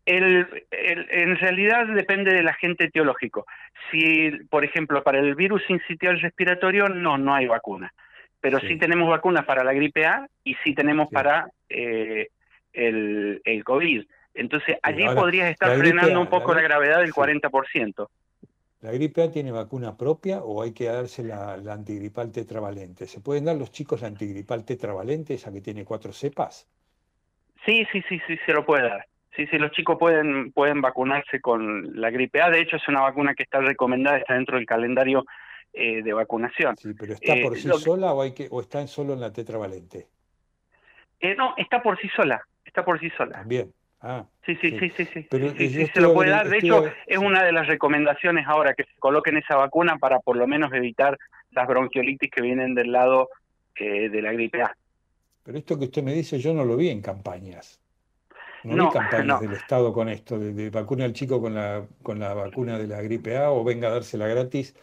El, en realidad depende del agente etiológico. Si, por ejemplo, para el virus incitial respiratorio, no, no hay vacuna. Pero sí, tenemos vacunas para la gripe A y sí tenemos para eh, el, el COVID. Entonces, allí podrías estar frenando un poco la, gravedad del 40%. ¿La gripe A tiene vacuna propia o hay que darse la, antigripal tetravalente? ¿Se pueden dar los chicos la antigripal tetravalente, esa que tiene cuatro cepas? Sí, sí, sí, sí, se lo puede dar. Sí, sí, los chicos pueden, pueden vacunarse con la gripe A. De hecho, es una vacuna que está recomendada, está dentro del calendario eh, de vacunación. Sí, pero ¿está por eh, sí sola o, hay que, o está solo en la tetravalente? Eh, no, está por sí sola. Está por sí sola. También. Ah, sí, sí, sí, sí, sí, sí, se lo puede dar. De hecho, es una de las recomendaciones ahora que se coloquen esa vacuna para por lo menos evitar las bronquiolitis que vienen del lado eh, de la gripe A. Pero esto que usted me dice yo no lo vi en campañas. No, vi campañas del Estado con esto, de, de, vacuna al chico con la, con la vacuna de la gripe A o venga a dársela gratis.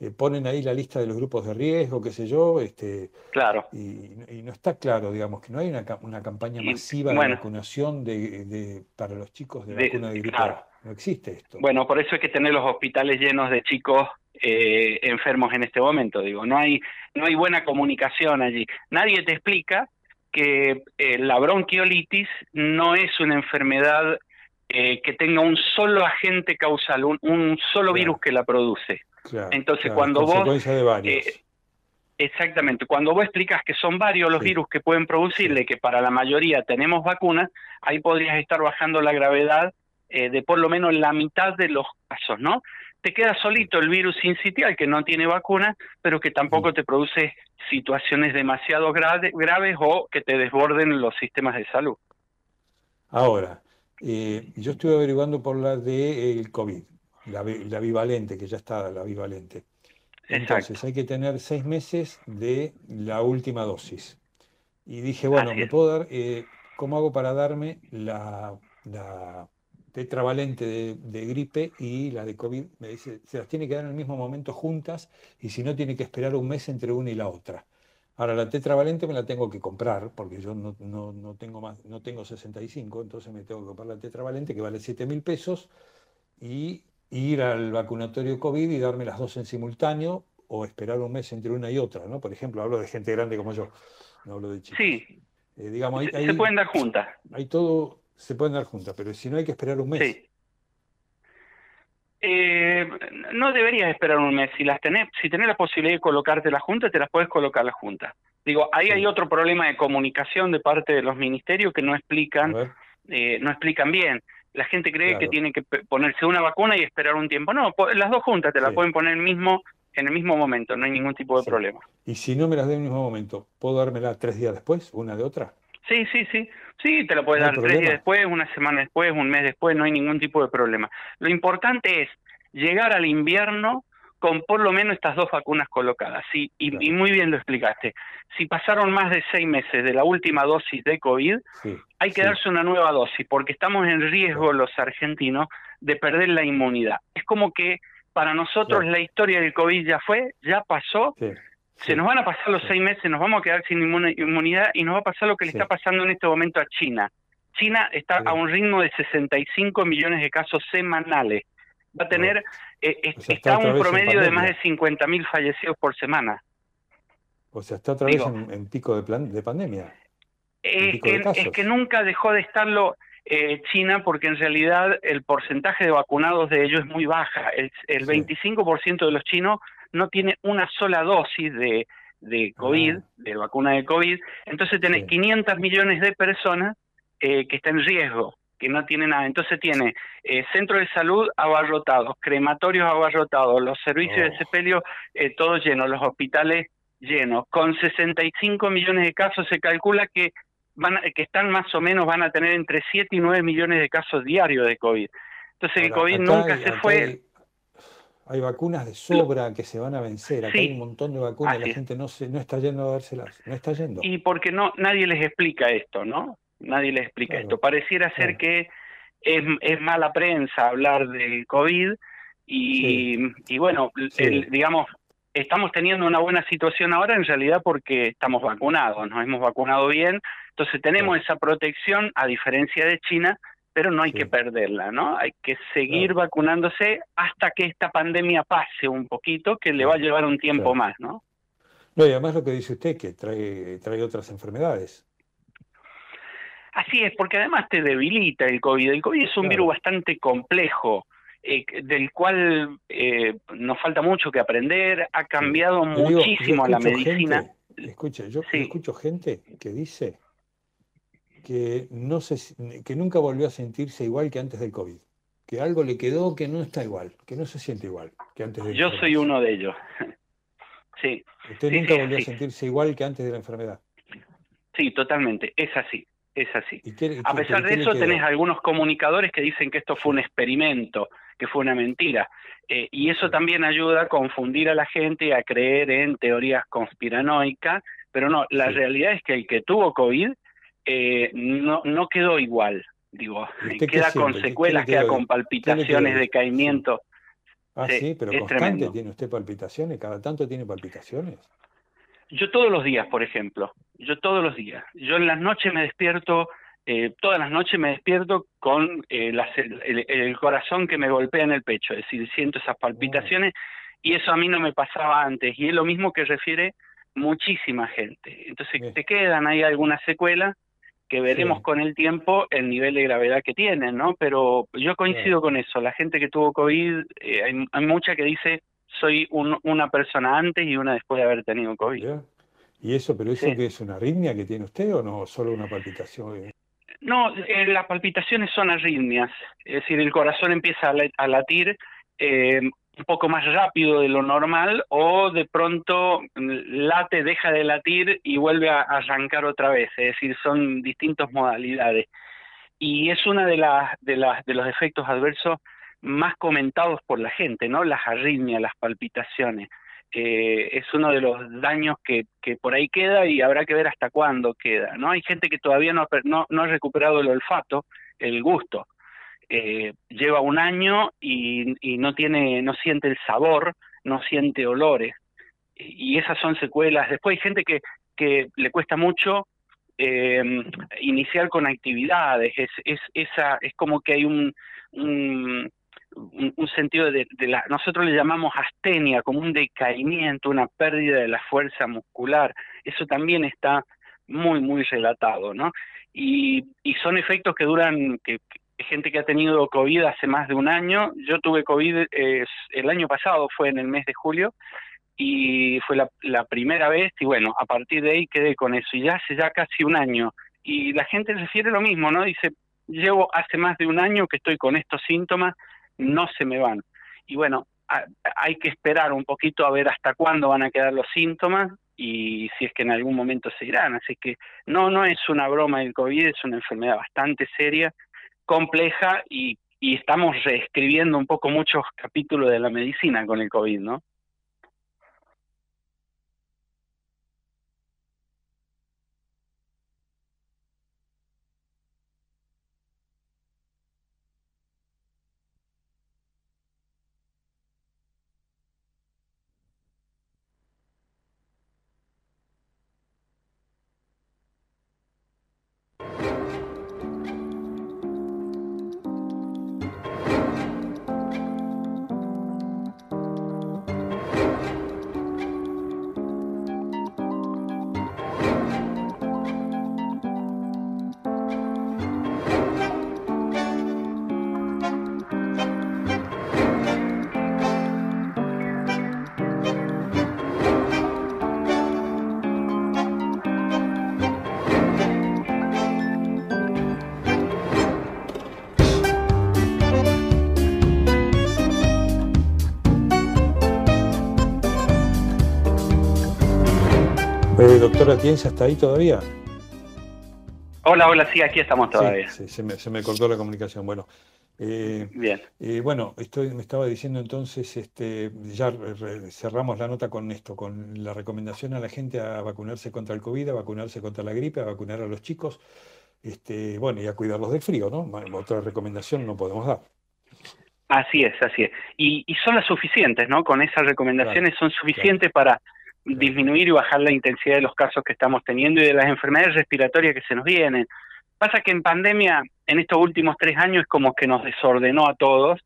Eh, ponen ahí la lista de los grupos de riesgo, qué sé yo, este, claro. y, no está claro, digamos, que no hay una, una campaña masiva de vacunación de, para los chicos de, vacuna de gripe No existe esto. Bueno, por eso hay que tener los hospitales llenos de chicos eh, enfermos en este momento, digo, no hay, no hay buena comunicación allí. Nadie te explica que eh, la bronquiolitis no es una enfermedad que tenga un solo agente causal, un, solo virus que la produce. Entonces, cuando vos... Eh, exactamente, cuando vos explicas que son varios los virus que pueden producirle, que para la mayoría tenemos vacunas, ahí podrías estar bajando la gravedad eh, de por lo menos la mitad de los casos, ¿no? Te queda solito el virus incitial que no tiene vacuna, pero que tampoco te produce situaciones demasiado graves o que te desborden los sistemas de salud. Ahora, eh, yo estuve averiguando por la del COVID la, bivalente, que ya está la bivalente. Entonces hay que tener seis meses de la última dosis. Y dije, bueno, me puedo dar, eh, ¿cómo hago para darme la, la tetravalente de, gripe y la de COVID? Me dice, se las tiene que dar en el mismo momento juntas y si no tiene que esperar un mes entre una y la otra. Ahora la tetravalente me la tengo que comprar porque yo no, no, no tengo más, no tengo 65, entonces me tengo que comprar la tetravalente que vale 7 mil pesos y ir al vacunatorio COVID y darme las dos en simultáneo o esperar un mes entre una y otra, ¿no? Por ejemplo, hablo de gente grande como yo, no hablo de chicos. Sí. Eh, digamos, se pueden dar juntas. Hay todo, se pueden dar juntas, pero si no hay que esperar un mes. Sí. Eh, no deberías esperar un mes. Si las tenés, si tenés la posibilidad de colocarte las juntas, te las puedes colocar las juntas. Digo, ahí hay otro problema de comunicación de parte de los ministerios que no explican, eh, no explican bien la gente cree que tiene que ponerse una vacuna y esperar un tiempo. No, las dos juntas te las pueden poner mismo, en el mismo momento, no hay ningún tipo de problema. Y si no me las doy en el mismo momento, ¿puedo dármela tres días después, una de otra? Sí, sí, sí. Sí, te la puedes dar tres días después, una semana después, un mes después, no hay ningún tipo de problema. Lo importante es llegar al invierno con por lo menos estas dos vacunas colocadas. Sí, y, muy bien lo explicaste. Si pasaron más de seis meses de la última dosis de COVID, hay que darse una nueva dosis, porque estamos en riesgo los argentinos de perder la inmunidad. Es como que para nosotros la historia del COVID ya fue, ya pasó, se nos van a pasar los seis meses, nos vamos a quedar sin inmunidad y nos va a pasar lo que le está pasando en este momento a China. China está a un ritmo de 65 millones de casos semanales. Va a tener, eh, está, un promedio de más de 50.000 fallecidos por semana. O sea, está otra vez en, pico de, plan, de pandemia. Es que, nunca dejó de estarlo eh, China porque en realidad el porcentaje de vacunados de ellos es muy baja. El, el 25% de los chinos no tiene una sola dosis de, de COVID, ah. de vacuna de COVID. Entonces tenés 500 millones de personas eh, que están en riesgo que no tiene nada. Entonces tiene eh, centros de salud abarrotados, crematorios abarrotados, los servicios de oh. sepelio eh, todos llenos, los hospitales llenos. Con 65 millones de casos se calcula que van que están más o menos van a tener entre 7 y 9 millones de casos diarios de COVID. Entonces el COVID nunca se fue. Hay, vacunas de sobra que se van a vencer. Acá hay un montón de vacunas y la gente no se, no está yendo a dárselas, no está yendo. Y porque no nadie les explica esto, ¿no? nadie le explica esto. Pareciera ser que es, es, mala prensa hablar del COVID y, bueno, digamos, estamos teniendo una buena situación ahora en realidad porque estamos vacunados, nos hemos vacunado bien, entonces tenemos esa protección a diferencia de China pero no hay que perderla, ¿no? Hay que seguir vacunándose hasta que esta pandemia pase un poquito, que le va a llevar un tiempo más, ¿no? No, y además lo que dice usted, que trae, trae otras enfermedades. Así es, porque además te debilita el COVID. El COVID es un virus bastante complejo, eh, del cual eh, nos falta mucho que aprender, ha cambiado muchísimo la medicina. escucha, yo escucho gente que dice que, no se, que nunca volvió a sentirse igual que antes del COVID. Que algo le quedó que no está igual, que no se siente igual que antes del Yo soy uno de ellos. sí. Usted nunca volvió a sentirse igual que antes de la enfermedad. Sí, totalmente, es así, es así. a pesar de eso, tenés algunos comunicadores que dicen que esto fue un experimento, que fue una mentira. Eh, y eso también ayuda a confundir a la gente y a creer en teorías conspiranoicas, pero no, la realidad es que el que tuvo COVID eh, no, no quedó igual, digo, queda con secuelas, queda con palpitaciones, decaimiento. Ah, sí, pero constante tiene usted palpitaciones, cada tanto tiene palpitaciones. Yo todos los días, por ejemplo, yo todos los días. Yo en las noches me despierto, eh, todas las noches me despierto con eh, el, corazón que me golpea en el pecho, es decir, siento esas palpitaciones y eso a mí no me pasaba antes y es lo mismo que refiere muchísima gente. Entonces te quedan ahí algunas secuelas que veremos con el tiempo el nivel de gravedad que tienen, ¿no? Pero yo coincido con eso, la gente que tuvo COVID, eh, hay, mucha que dice, soy una persona antes y una después de haber tenido COVID. ¿Y eso, pero eso que es una arritmia que tiene usted o no, solo una palpitación? No, eh, las palpitaciones son arritmias, es decir, el corazón empieza a, latir eh, un poco más rápido de lo normal o de pronto late, deja de latir y vuelve a arrancar otra vez, es decir, son distintas modalidades. Y es una de las de las de los efectos adversos más comentados por la gente, ¿no? Las arritmias, las palpitaciones. Eh, es uno de los daños que, que, por ahí queda y habrá que ver hasta cuándo queda, ¿no? Hay gente que todavía no, no, no ha recuperado el olfato, el gusto, eh, lleva un año y, no tiene, no siente el sabor, no siente olores. Y esas son secuelas. Después hay gente que, que le cuesta mucho eh, iniciar con actividades. Es, es, esa, es como que hay un, un, sentido de, la, nosotros le llamamos astenia, como un decaimiento, una pérdida de la fuerza muscular. Eso también está muy, muy relatado, ¿no? Y, y son efectos que duran, que, gente que ha tenido COVID hace más de un año. Yo tuve COVID el año pasado, fue en el mes de julio, y fue la, primera vez, y bueno, a partir de ahí quedé con eso, y ya hace ya casi un año. Y la gente refiere lo mismo, ¿no? Dice, llevo hace más de un año que estoy con estos síntomas, no se me van. Y bueno, hay que esperar un poquito a ver hasta cuándo van a quedar los síntomas y si es que en algún momento se irán. Así que no, no es una broma el COVID, es una enfermedad bastante seria compleja y, y estamos reescribiendo un poco muchos capítulos de la medicina con el COVID, ¿no? Doctora Tienza está ahí todavía? Hola, hola, sí, aquí estamos todavía. Sí, se, me, cortó la comunicación. Bueno, eh, Bien. Eh, bueno, estoy, me estaba diciendo entonces, este, ya cerramos la nota con esto, con la recomendación a la gente a vacunarse contra el COVID, a vacunarse contra la gripe, a vacunar a los chicos, este, bueno, y a cuidarlos del frío, ¿no? Otra recomendación no podemos dar. Así es, así es. Y, son las suficientes, ¿no? Con esas recomendaciones son suficientes para disminuir y bajar la intensidad de los casos que estamos teniendo y de las enfermedades respiratorias que se nos vienen. Pasa que en pandemia, en estos últimos tres años, como que nos desordenó a todos.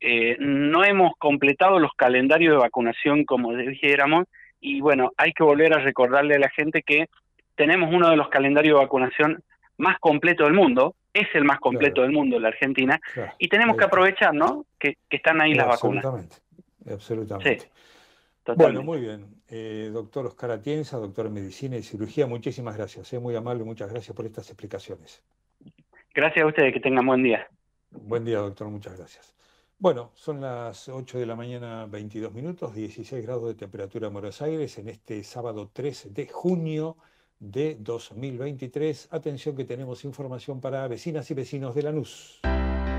Eh, no hemos completado los calendarios de vacunación como dijéramos y bueno, hay que volver a recordarle a la gente que tenemos uno de los calendarios de vacunación más completo del mundo, es el más completo del mundo, la Argentina, y tenemos que aprovechar, ¿no? Que, están ahí las vacunas. Absolutamente, absolutamente. Bueno, muy bien. Eh, doctor Oscar Atienza, doctor en Medicina y Cirugía, muchísimas gracias. Es eh, muy amable, muchas gracias por estas explicaciones. Gracias a ustedes, que tengan buen día. Buen día, doctor, muchas gracias. Bueno, son las 8 de la mañana, 22 minutos, 16 grados de temperatura en Buenos Aires en este sábado 3 de junio de 2023. Atención que tenemos información para vecinas y vecinos de Lanús.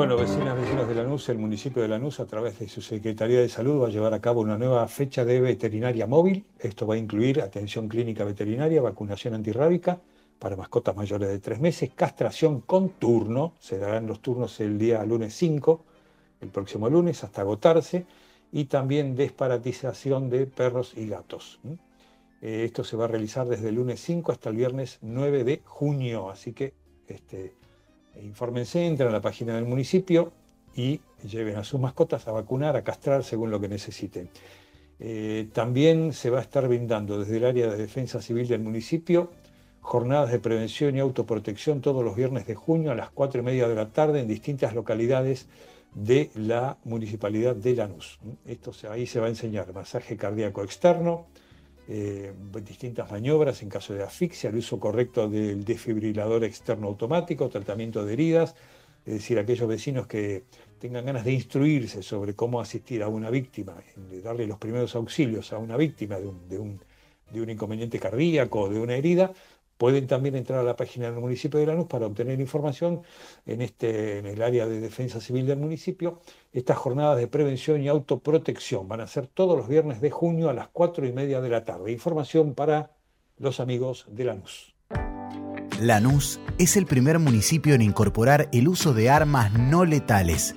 Bueno, vecinas, vecinos de Lanús, el municipio de Lanús, a través de su Secretaría de Salud, va a llevar a cabo una nueva fecha de veterinaria móvil. Esto va a incluir atención clínica veterinaria, vacunación antirrábica para mascotas mayores de tres meses, castración con turno, se darán los turnos el día lunes 5, el próximo lunes, hasta agotarse, y también desparatización de perros y gatos. Eh, esto se va a realizar desde el lunes 5 hasta el viernes 9 de junio, así que este, infórmense, entren a la página del municipio y lleven a sus mascotas a vacunar, a castrar según lo que necesiten. Eh, también se va a estar brindando desde el área de defensa civil del municipio jornadas de prevención y autoprotección todos los viernes de junio a las 4 y media de la tarde en distintas localidades de la municipalidad de Lanús. Esto ahí se va a enseñar masaje cardíaco externo, eh, distintas maniobras en caso de asfixia, el uso correcto del desfibrilador externo automático, tratamiento de heridas, es decir, aquellos vecinos que tengan ganas de instruirse sobre cómo asistir a una víctima, de darle los primeros auxilios a una víctima de un, de un, de un inconveniente cardíaco o de una herida, pueden también entrar a la página del municipio de Lanús para obtener información en, este, en el área de defensa civil del municipio. Estas jornadas de prevención y autoprotección van a ser todos los viernes de junio a las cuatro y media de la tarde. Información para los amigos de Lanús. Lanús es el primer municipio en incorporar el uso de armas no letales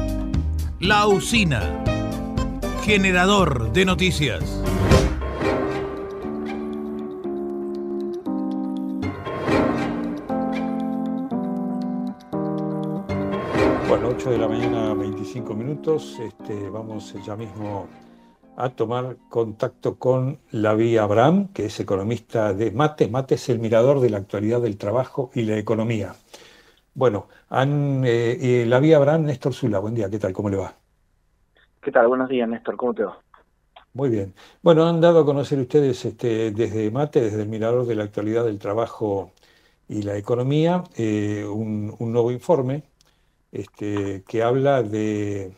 La usina. Generador de noticias. Bueno, 8 de la mañana, 25 minutos. Este, vamos ya mismo a tomar contacto con Lavi Abraham, que es economista de Mate. Mate es el mirador de la actualidad del trabajo y la economía. Bueno, han, eh, Lavi Abraham, Néstor Zula, buen día, ¿qué tal? ¿Cómo le va? ¿Qué tal? Buenos días, Néstor, ¿cómo te va? Muy bien. Bueno, han dado a conocer ustedes este, desde Mate, desde el mirador de la actualidad del trabajo y la economía, eh, un, un nuevo informe este, que habla de,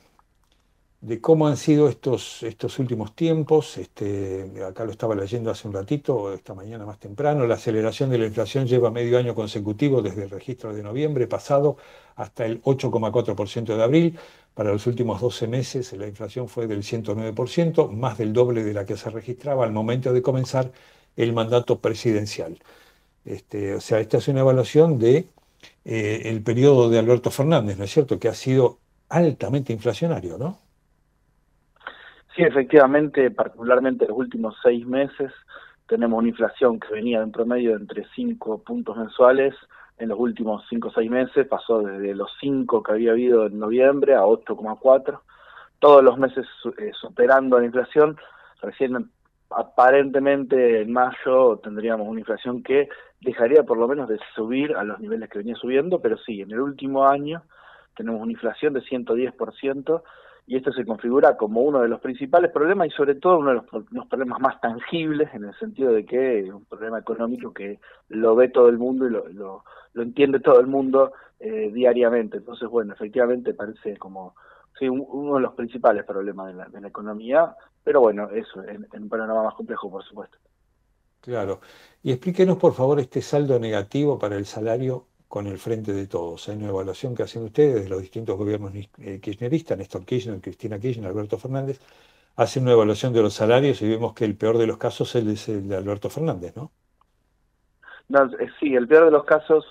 de, cómo han sido estos, estos últimos tiempos. Este, acá lo estaba leyendo hace un ratito, esta mañana más temprano. La aceleración de la inflación lleva medio año consecutivo desde el registro de noviembre pasado hasta el 8,4% de abril. Para los últimos 12 meses la inflación fue del 109%, más del doble de la que se registraba al momento de comenzar el mandato presidencial. Este, o sea, esta es una evaluación de eh, periodo de Alberto Fernández, ¿no es cierto? Que ha sido altamente inflacionario, ¿no? Sí, efectivamente, particularmente en los últimos seis meses tenemos una inflación que venía en promedio de entre 5 puntos mensuales. En los últimos 5 o 6 meses pasó desde los 5 que había habido en noviembre a 8,4. Todos los meses eh, superando la inflación. Recién aparentemente en mayo tendríamos una inflación que dejaría por lo menos de subir a los niveles que venía subiendo, pero sí, en el último año tenemos una inflación de 110% y esto se configura como uno de los principales problemas y sobre todo uno de los, problemas más tangibles en el sentido de que es un problema económico que lo ve todo el mundo y lo, lo, entiende todo el mundo eh, diariamente. Entonces, bueno, efectivamente parece como sí, uno de los principales problemas de la, de la economía, pero bueno, eso, en, en un panorama más complejo, por supuesto. Claro. Y explíquenos, por favor, este saldo negativo para el salario con el frente de todos. Hay una evaluación que hacen ustedes de los distintos gobiernos eh, kirchneristas, Néstor Kirchner, Cristina Kirchner, Alberto Fernández, hacen una evaluación de los salarios y vemos que el peor de los casos es el de Alberto Fernández, ¿no? no eh, sí, el peor de los casos,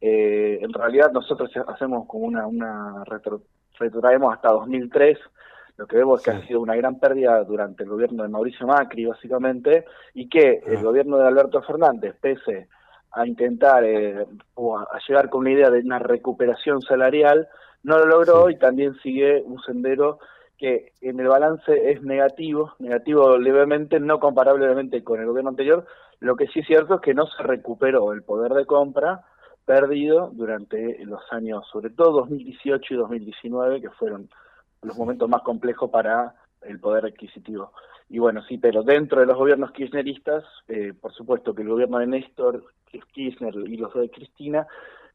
eh, en realidad nosotros hacemos como una, una retro, retrotraemos hasta 2003, lo que vemos es que ha sido una gran pérdida durante el gobierno de Mauricio Macri, básicamente, y que el gobierno de Alberto Fernández, pese a intentar eh, o a, llegar con una idea de una recuperación salarial, no lo logró y también sigue un sendero que en el balance es negativo, negativo levemente, no comparablemente con el gobierno anterior. Lo que sí es cierto es que no se recuperó el poder de compra perdido durante los años, sobre todo 2018 y 2019, que fueron los momentos más complejos para el poder adquisitivo. Y bueno, sí, pero dentro de los gobiernos kirchneristas, eh, por supuesto que el gobierno de Néstor Kirchner y los de Cristina,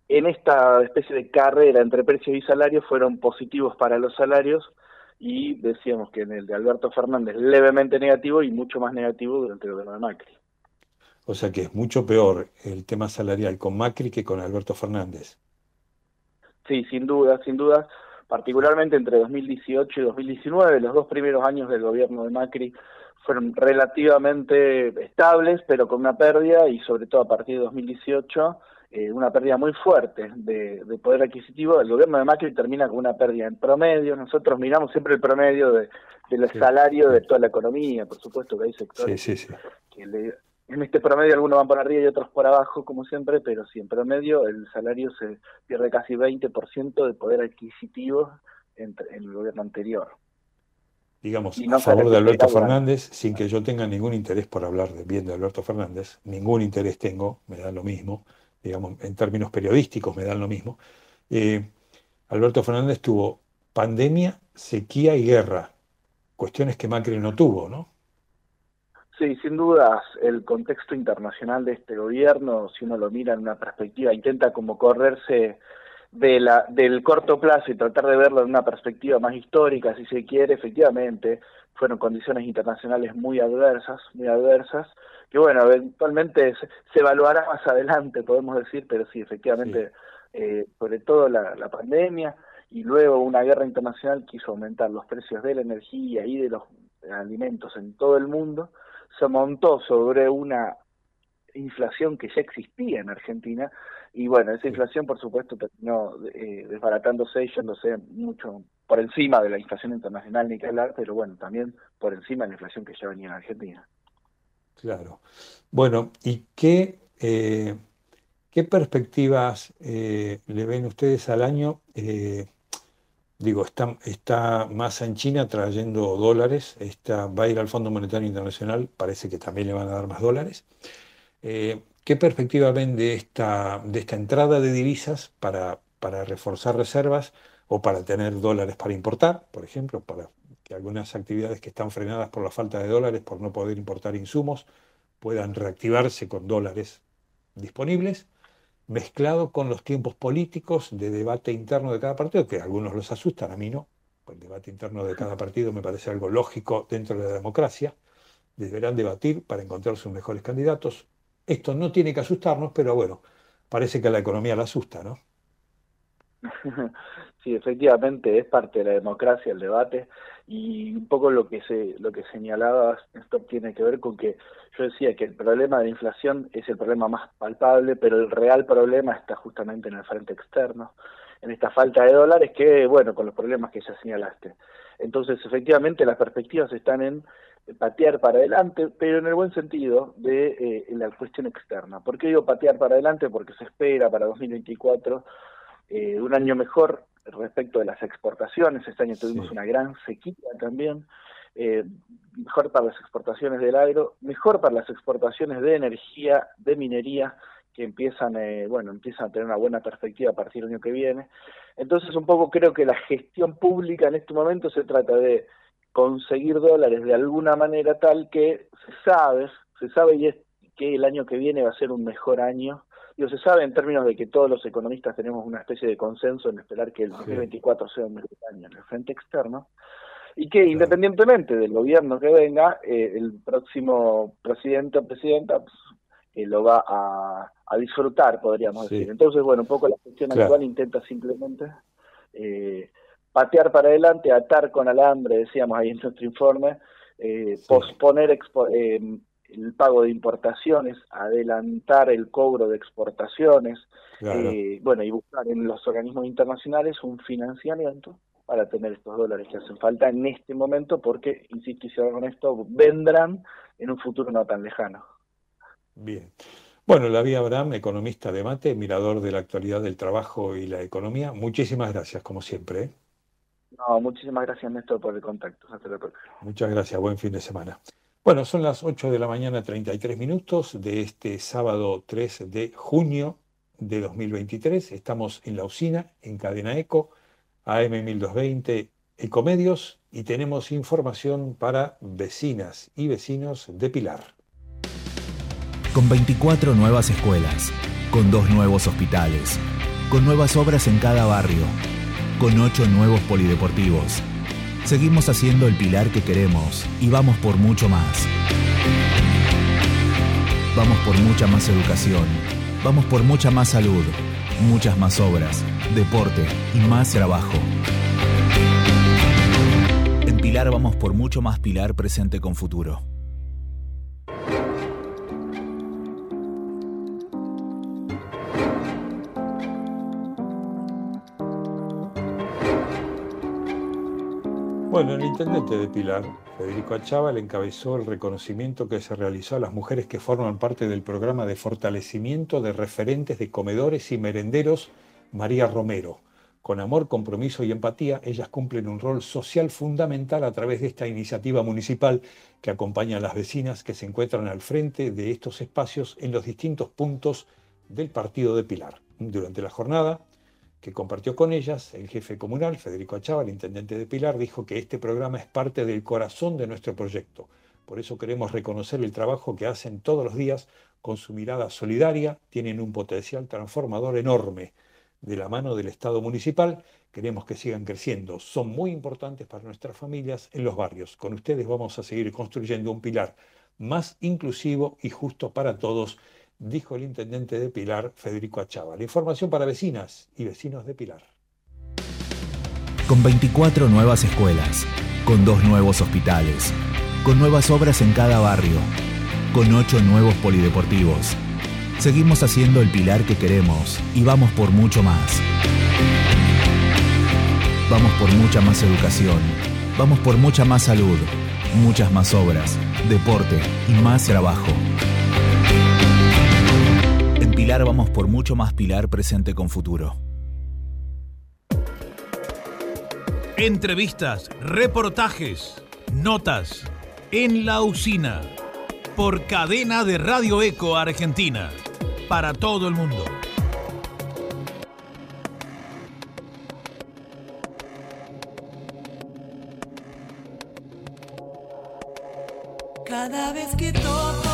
en esta especie de carrera entre precios y salarios fueron positivos para los salarios y decíamos que en el de Alberto Fernández levemente negativo y mucho más negativo durante el gobierno de Macri. O sea que es mucho peor el tema salarial con Macri que con Alberto Fernández. Sí, sin duda, sin duda particularmente entre 2018 y 2019, los dos primeros años del gobierno de Macri fueron relativamente estables, pero con una pérdida y sobre todo a partir de 2018 eh, una pérdida muy fuerte de, poder adquisitivo. El gobierno de Macri termina con una pérdida en promedio. Nosotros miramos siempre el promedio de, del salario de toda la economía, por supuesto que hay sectores que le, en este promedio algunos van por arriba y otros por abajo, como siempre, pero sí, en promedio el salario se pierde casi 20% de poder adquisitivo en, el gobierno anterior. Digamos, a favor de Alberto Fernández, sin que yo tenga ningún interés por hablar de bien de Alberto Fernández, ningún interés tengo, me da lo mismo, digamos, en términos periodísticos me dan lo mismo. Eh, Alberto Fernández tuvo pandemia, sequía y guerra, cuestiones que Macri no tuvo, ¿no? Sí, sin dudas, el contexto internacional de este gobierno, si uno lo mira en una perspectiva, intenta como correrse de la, del corto plazo y tratar de verlo en una perspectiva más histórica, si se quiere, efectivamente, fueron condiciones internacionales muy adversas, muy adversas, que bueno, eventualmente se, evaluará más adelante, podemos decir, pero sí, efectivamente, Eh, sobre todo la, la pandemia y luego una guerra internacional que hizo aumentar los precios de la energía y de los alimentos en todo el mundo, se montó sobre una inflación que ya existía en Argentina y bueno, esa inflación por supuesto terminó eh, desbaratándose y yéndose mucho por encima de la inflación internacional ni que hablar, pero bueno, también por encima de la inflación que ya venía en Argentina. Claro. Bueno, ¿y qué, eh, qué perspectivas eh, le ven ustedes al año? Digo, está, está Massa en China trayendo dólares, está, va a ir al Fondo Monetario Internacional, parece que también le van a dar más dólares. Eh, ¿Qué perspectiva ven de esta, de esta entrada de divisas para, para reforzar reservas o para tener dólares para importar, por ejemplo, para que algunas actividades que están frenadas por la falta de dólares, por no poder importar insumos, puedan reactivarse con dólares disponibles? Mezclado con los tiempos políticos de debate interno de cada partido, que a algunos los asustan, a mí no. El debate interno de cada partido me parece algo lógico dentro de la democracia. Deberán debatir para encontrar sus mejores candidatos. Esto no tiene que asustarnos, pero bueno, parece que la economía la asusta, ¿no? Sí, efectivamente es parte de la democracia el debate y un poco lo que se lo que señalaba esto tiene que ver con que yo decía que el problema de la inflación es el problema más palpable, pero el real problema está justamente en el frente externo, en esta falta de dólares que, bueno, con los problemas que ya señalaste. Entonces, efectivamente, las perspectivas están en patear para adelante, pero en el buen sentido de eh, la cuestión externa. ¿Por qué digo patear para adelante? Porque se espera para 2024 eh, un año mejor respecto de las exportaciones. Este año tuvimos una gran sequía también. eh, mejor para las exportaciones del agro, mejor para las exportaciones de energía, de minería, que empiezan, eh, bueno, empiezan a tener una buena perspectiva a partir del año que viene. Entonces, un poco creo que la gestión pública en este momento se trata de conseguir dólares de alguna manera tal que se sabe, se sabe y es que el año que viene va a ser un mejor año. Digo, se sabe en términos de que todos los economistas tenemos una especie de consenso en esperar que el 2024 sea un año en el frente externo y que independientemente del gobierno que venga, eh, el próximo presidente o presidenta pues, eh, lo va a, disfrutar, podríamos decir. Entonces, bueno, un poco la gestión actual intenta simplemente eh, patear para adelante, atar con alambre, decíamos ahí en nuestro informe, posponer el pago de importaciones, adelantar el cobro de exportaciones, bueno, y buscar en los organismos internacionales un financiamiento para tener estos dólares que hacen falta en este momento, porque, insisto y cierro con esto, vendrán en un futuro no tan lejano. Bien. Bueno, la vía Abraham, economista de mate, mirador de la actualidad del trabajo y la economía. Muchísimas gracias, como siempre. ¿eh? No, muchísimas gracias, Néstor, por el contacto. Hasta la próxima. Muchas gracias, buen fin de semana. Bueno, son las 8 de la mañana, 33 minutos de este sábado 3 de junio de 2023. Estamos en la usina, en Cadena Eco AM1220 Ecomedios y tenemos información para vecinas y vecinos de Pilar. Con 24 nuevas escuelas, con dos nuevos hospitales, con nuevas obras en cada barrio, con ocho nuevos polideportivos, seguimos haciendo el Pilar que queremos y vamos por mucho más. Vamos por mucha más educación, vamos por mucha más salud muchas más obras, deporte y más trabajo. En Pilar vamos por mucho más Pilar presente con futuro. Bueno, el intendente de Pilar, Federico Achával, encabezó el reconocimiento que se realizó a las mujeres que forman parte del programa de fortalecimiento de referentes de comedores y merenderos María Romero. Con amor, compromiso y empatía, ellas cumplen un rol social fundamental a través de esta iniciativa municipal que acompaña a las vecinas que se encuentran al frente de estos espacios en los distintos puntos del partido de Pilar. Durante la jornada, que compartió con ellas, el jefe comunal, Federico Achava, el intendente de Pilar, dijo que este programa es parte del corazón de nuestro proyecto. Por eso queremos reconocer el trabajo que hacen todos los días con su mirada solidaria, tienen un potencial transformador enorme. De la mano del Estado municipal, queremos que sigan creciendo. Son muy importantes para nuestras familias en los barrios. Con ustedes vamos a seguir construyendo un pilar más inclusivo y justo para todos dijo el intendente de Pilar, Federico Achava. La información para vecinas y vecinos de Pilar. Con 24 nuevas escuelas, con dos nuevos hospitales, con nuevas obras en cada barrio, con ocho nuevos polideportivos, seguimos haciendo el Pilar que queremos y vamos por mucho más. Vamos por mucha más educación, vamos por mucha más salud, muchas más obras, deporte y más trabajo. Pilar vamos por mucho más Pilar presente con futuro. Entrevistas, reportajes, notas en la usina por cadena de Radio Eco Argentina para todo el mundo. Cada vez que toco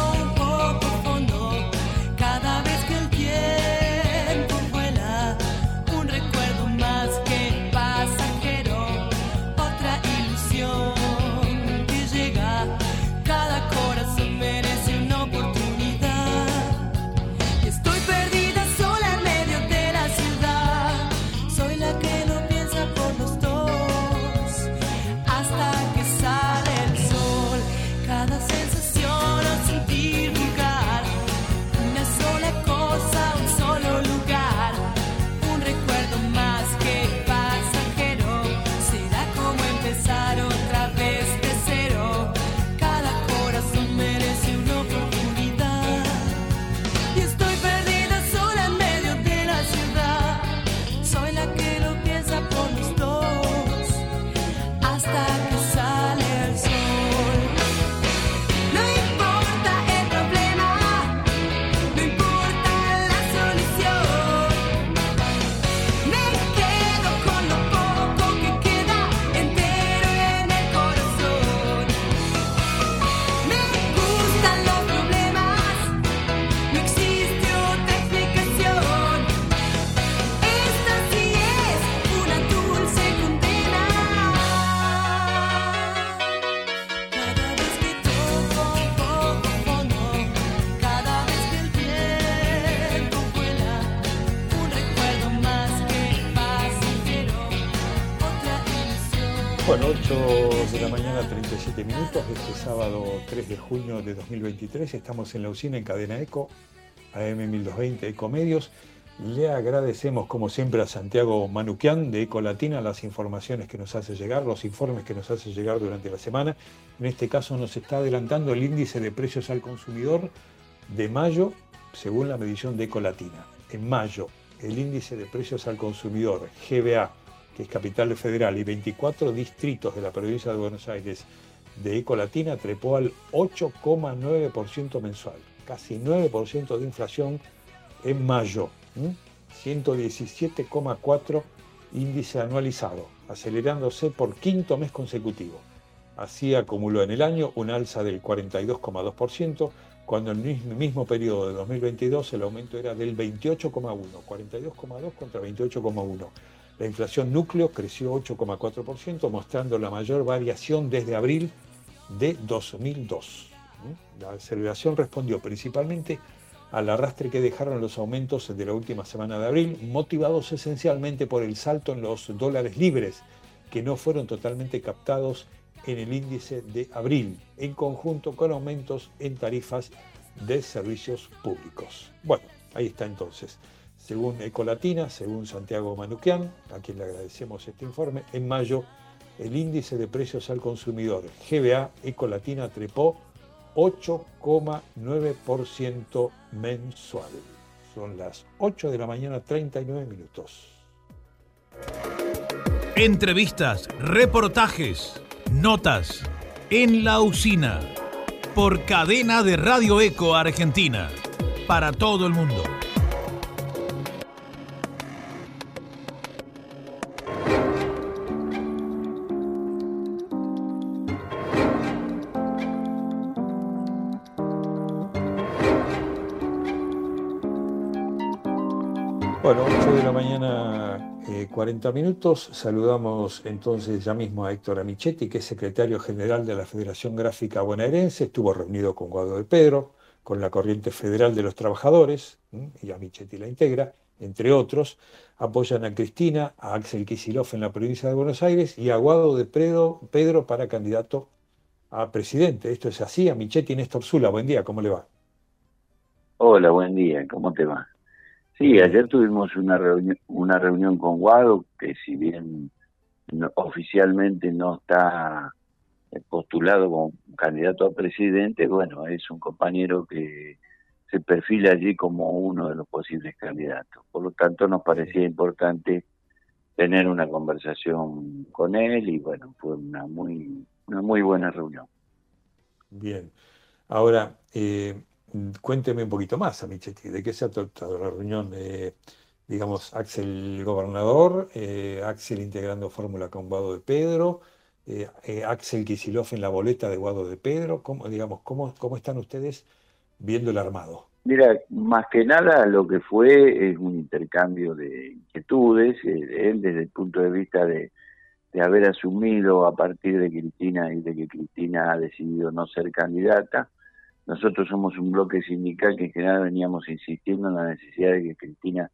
sábado 3 de junio de 2023. Estamos en la usina en Cadena Eco, AM 1220 Ecomedios. Le agradecemos, como siempre, a Santiago Manuquian de Ecolatina las informaciones que nos hace llegar, los informes que nos hace llegar durante la semana. En este caso, nos está adelantando el índice de precios al consumidor de mayo, según la medición de Ecolatina. En mayo, el índice de precios al consumidor, GBA, que es capital federal, y 24 distritos de la provincia de Buenos Aires de Ecolatina trepó al 8,9% mensual, casi 9% de inflación en mayo, 117,4 índice anualizado, acelerándose por quinto mes consecutivo. Así acumuló en el año un alza del 42,2%, cuando en el mismo periodo de 2022 el aumento era del 28,1, 42,2 contra 28,1. La inflación núcleo creció 8,4%, mostrando la mayor variación desde abril de 2002. La aceleración respondió principalmente al arrastre que dejaron los aumentos de la última semana de abril, motivados esencialmente por el salto en los dólares libres, que no fueron totalmente captados en el índice de abril, en conjunto con aumentos en tarifas de servicios públicos. Bueno, ahí está entonces. Según Ecolatina, según Santiago Manuquian, a quien le agradecemos este informe, en mayo el índice de precios al consumidor GBA Ecolatina trepó 8,9% mensual. Son las 8 de la mañana 39 minutos. Entrevistas, reportajes, notas en la usina por cadena de Radio Eco Argentina para todo el mundo. 40 minutos. Saludamos entonces ya mismo a Héctor Amichetti, que es secretario general de la Federación Gráfica Bonaerense. Estuvo reunido con Guado de Pedro, con la Corriente Federal de los Trabajadores, y Amichetti la integra, entre otros. Apoyan a Cristina, a Axel Kicillof en la provincia de Buenos Aires y a Guado de Pedro, Pedro para candidato a presidente. Esto es así. Amichetti Néstor Zula, buen día, ¿cómo le va? Hola, buen día, ¿cómo te va? Sí, ayer tuvimos una reunión, una reunión con Guado, que si bien no- oficialmente no está eh, postulado como candidato a presidente, bueno, es un compañero que se perfila allí como uno de los posibles candidatos. Por lo tanto, nos parecía importante tener una conversación con él y bueno, fue una muy, una muy buena reunión. Bien. Ahora, eh, cuénteme un poquito más, Amichetti, ¿de qué se ha tratado la reunión? Eh, digamos, Axel gobernador, eh, Axel integrando fórmula con Guado de Pedro, eh, eh, Axel Kicillof en la boleta de Guado de Pedro, ¿cómo, digamos, cómo, cómo están ustedes viendo el armado? Mira, más que nada lo que fue es un intercambio de inquietudes, eh, él desde el punto de vista de haber asumido a partir de Cristina y de que Cristina ha decidido no ser candidata. Nosotros somos un bloque sindical que en general veníamos insistiendo en la necesidad de que Cristina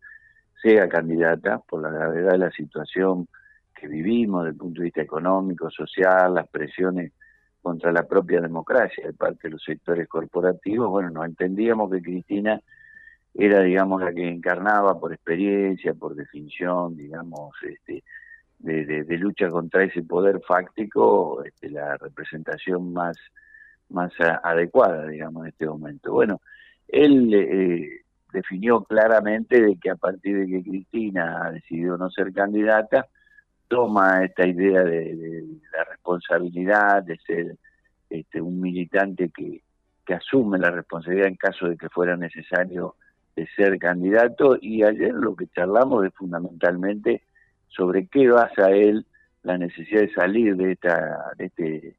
sea candidata por la gravedad de la situación que vivimos desde el punto de vista económico, social, las presiones contra la propia democracia de parte de los sectores corporativos, bueno, no entendíamos que Cristina era, digamos, la que encarnaba por experiencia, por definición, digamos, este, de, de- de lucha contra ese poder fáctico, este, la representación más, más adecuada, digamos, en este momento. Bueno, él eh, definió claramente de que a partir de que Cristina ha decidido no ser candidata, toma esta idea de, de la responsabilidad, de ser este, un militante que, que asume la responsabilidad en caso de que fuera necesario de ser candidato y ayer lo que charlamos es fundamentalmente sobre qué basa él la necesidad de salir de esta de este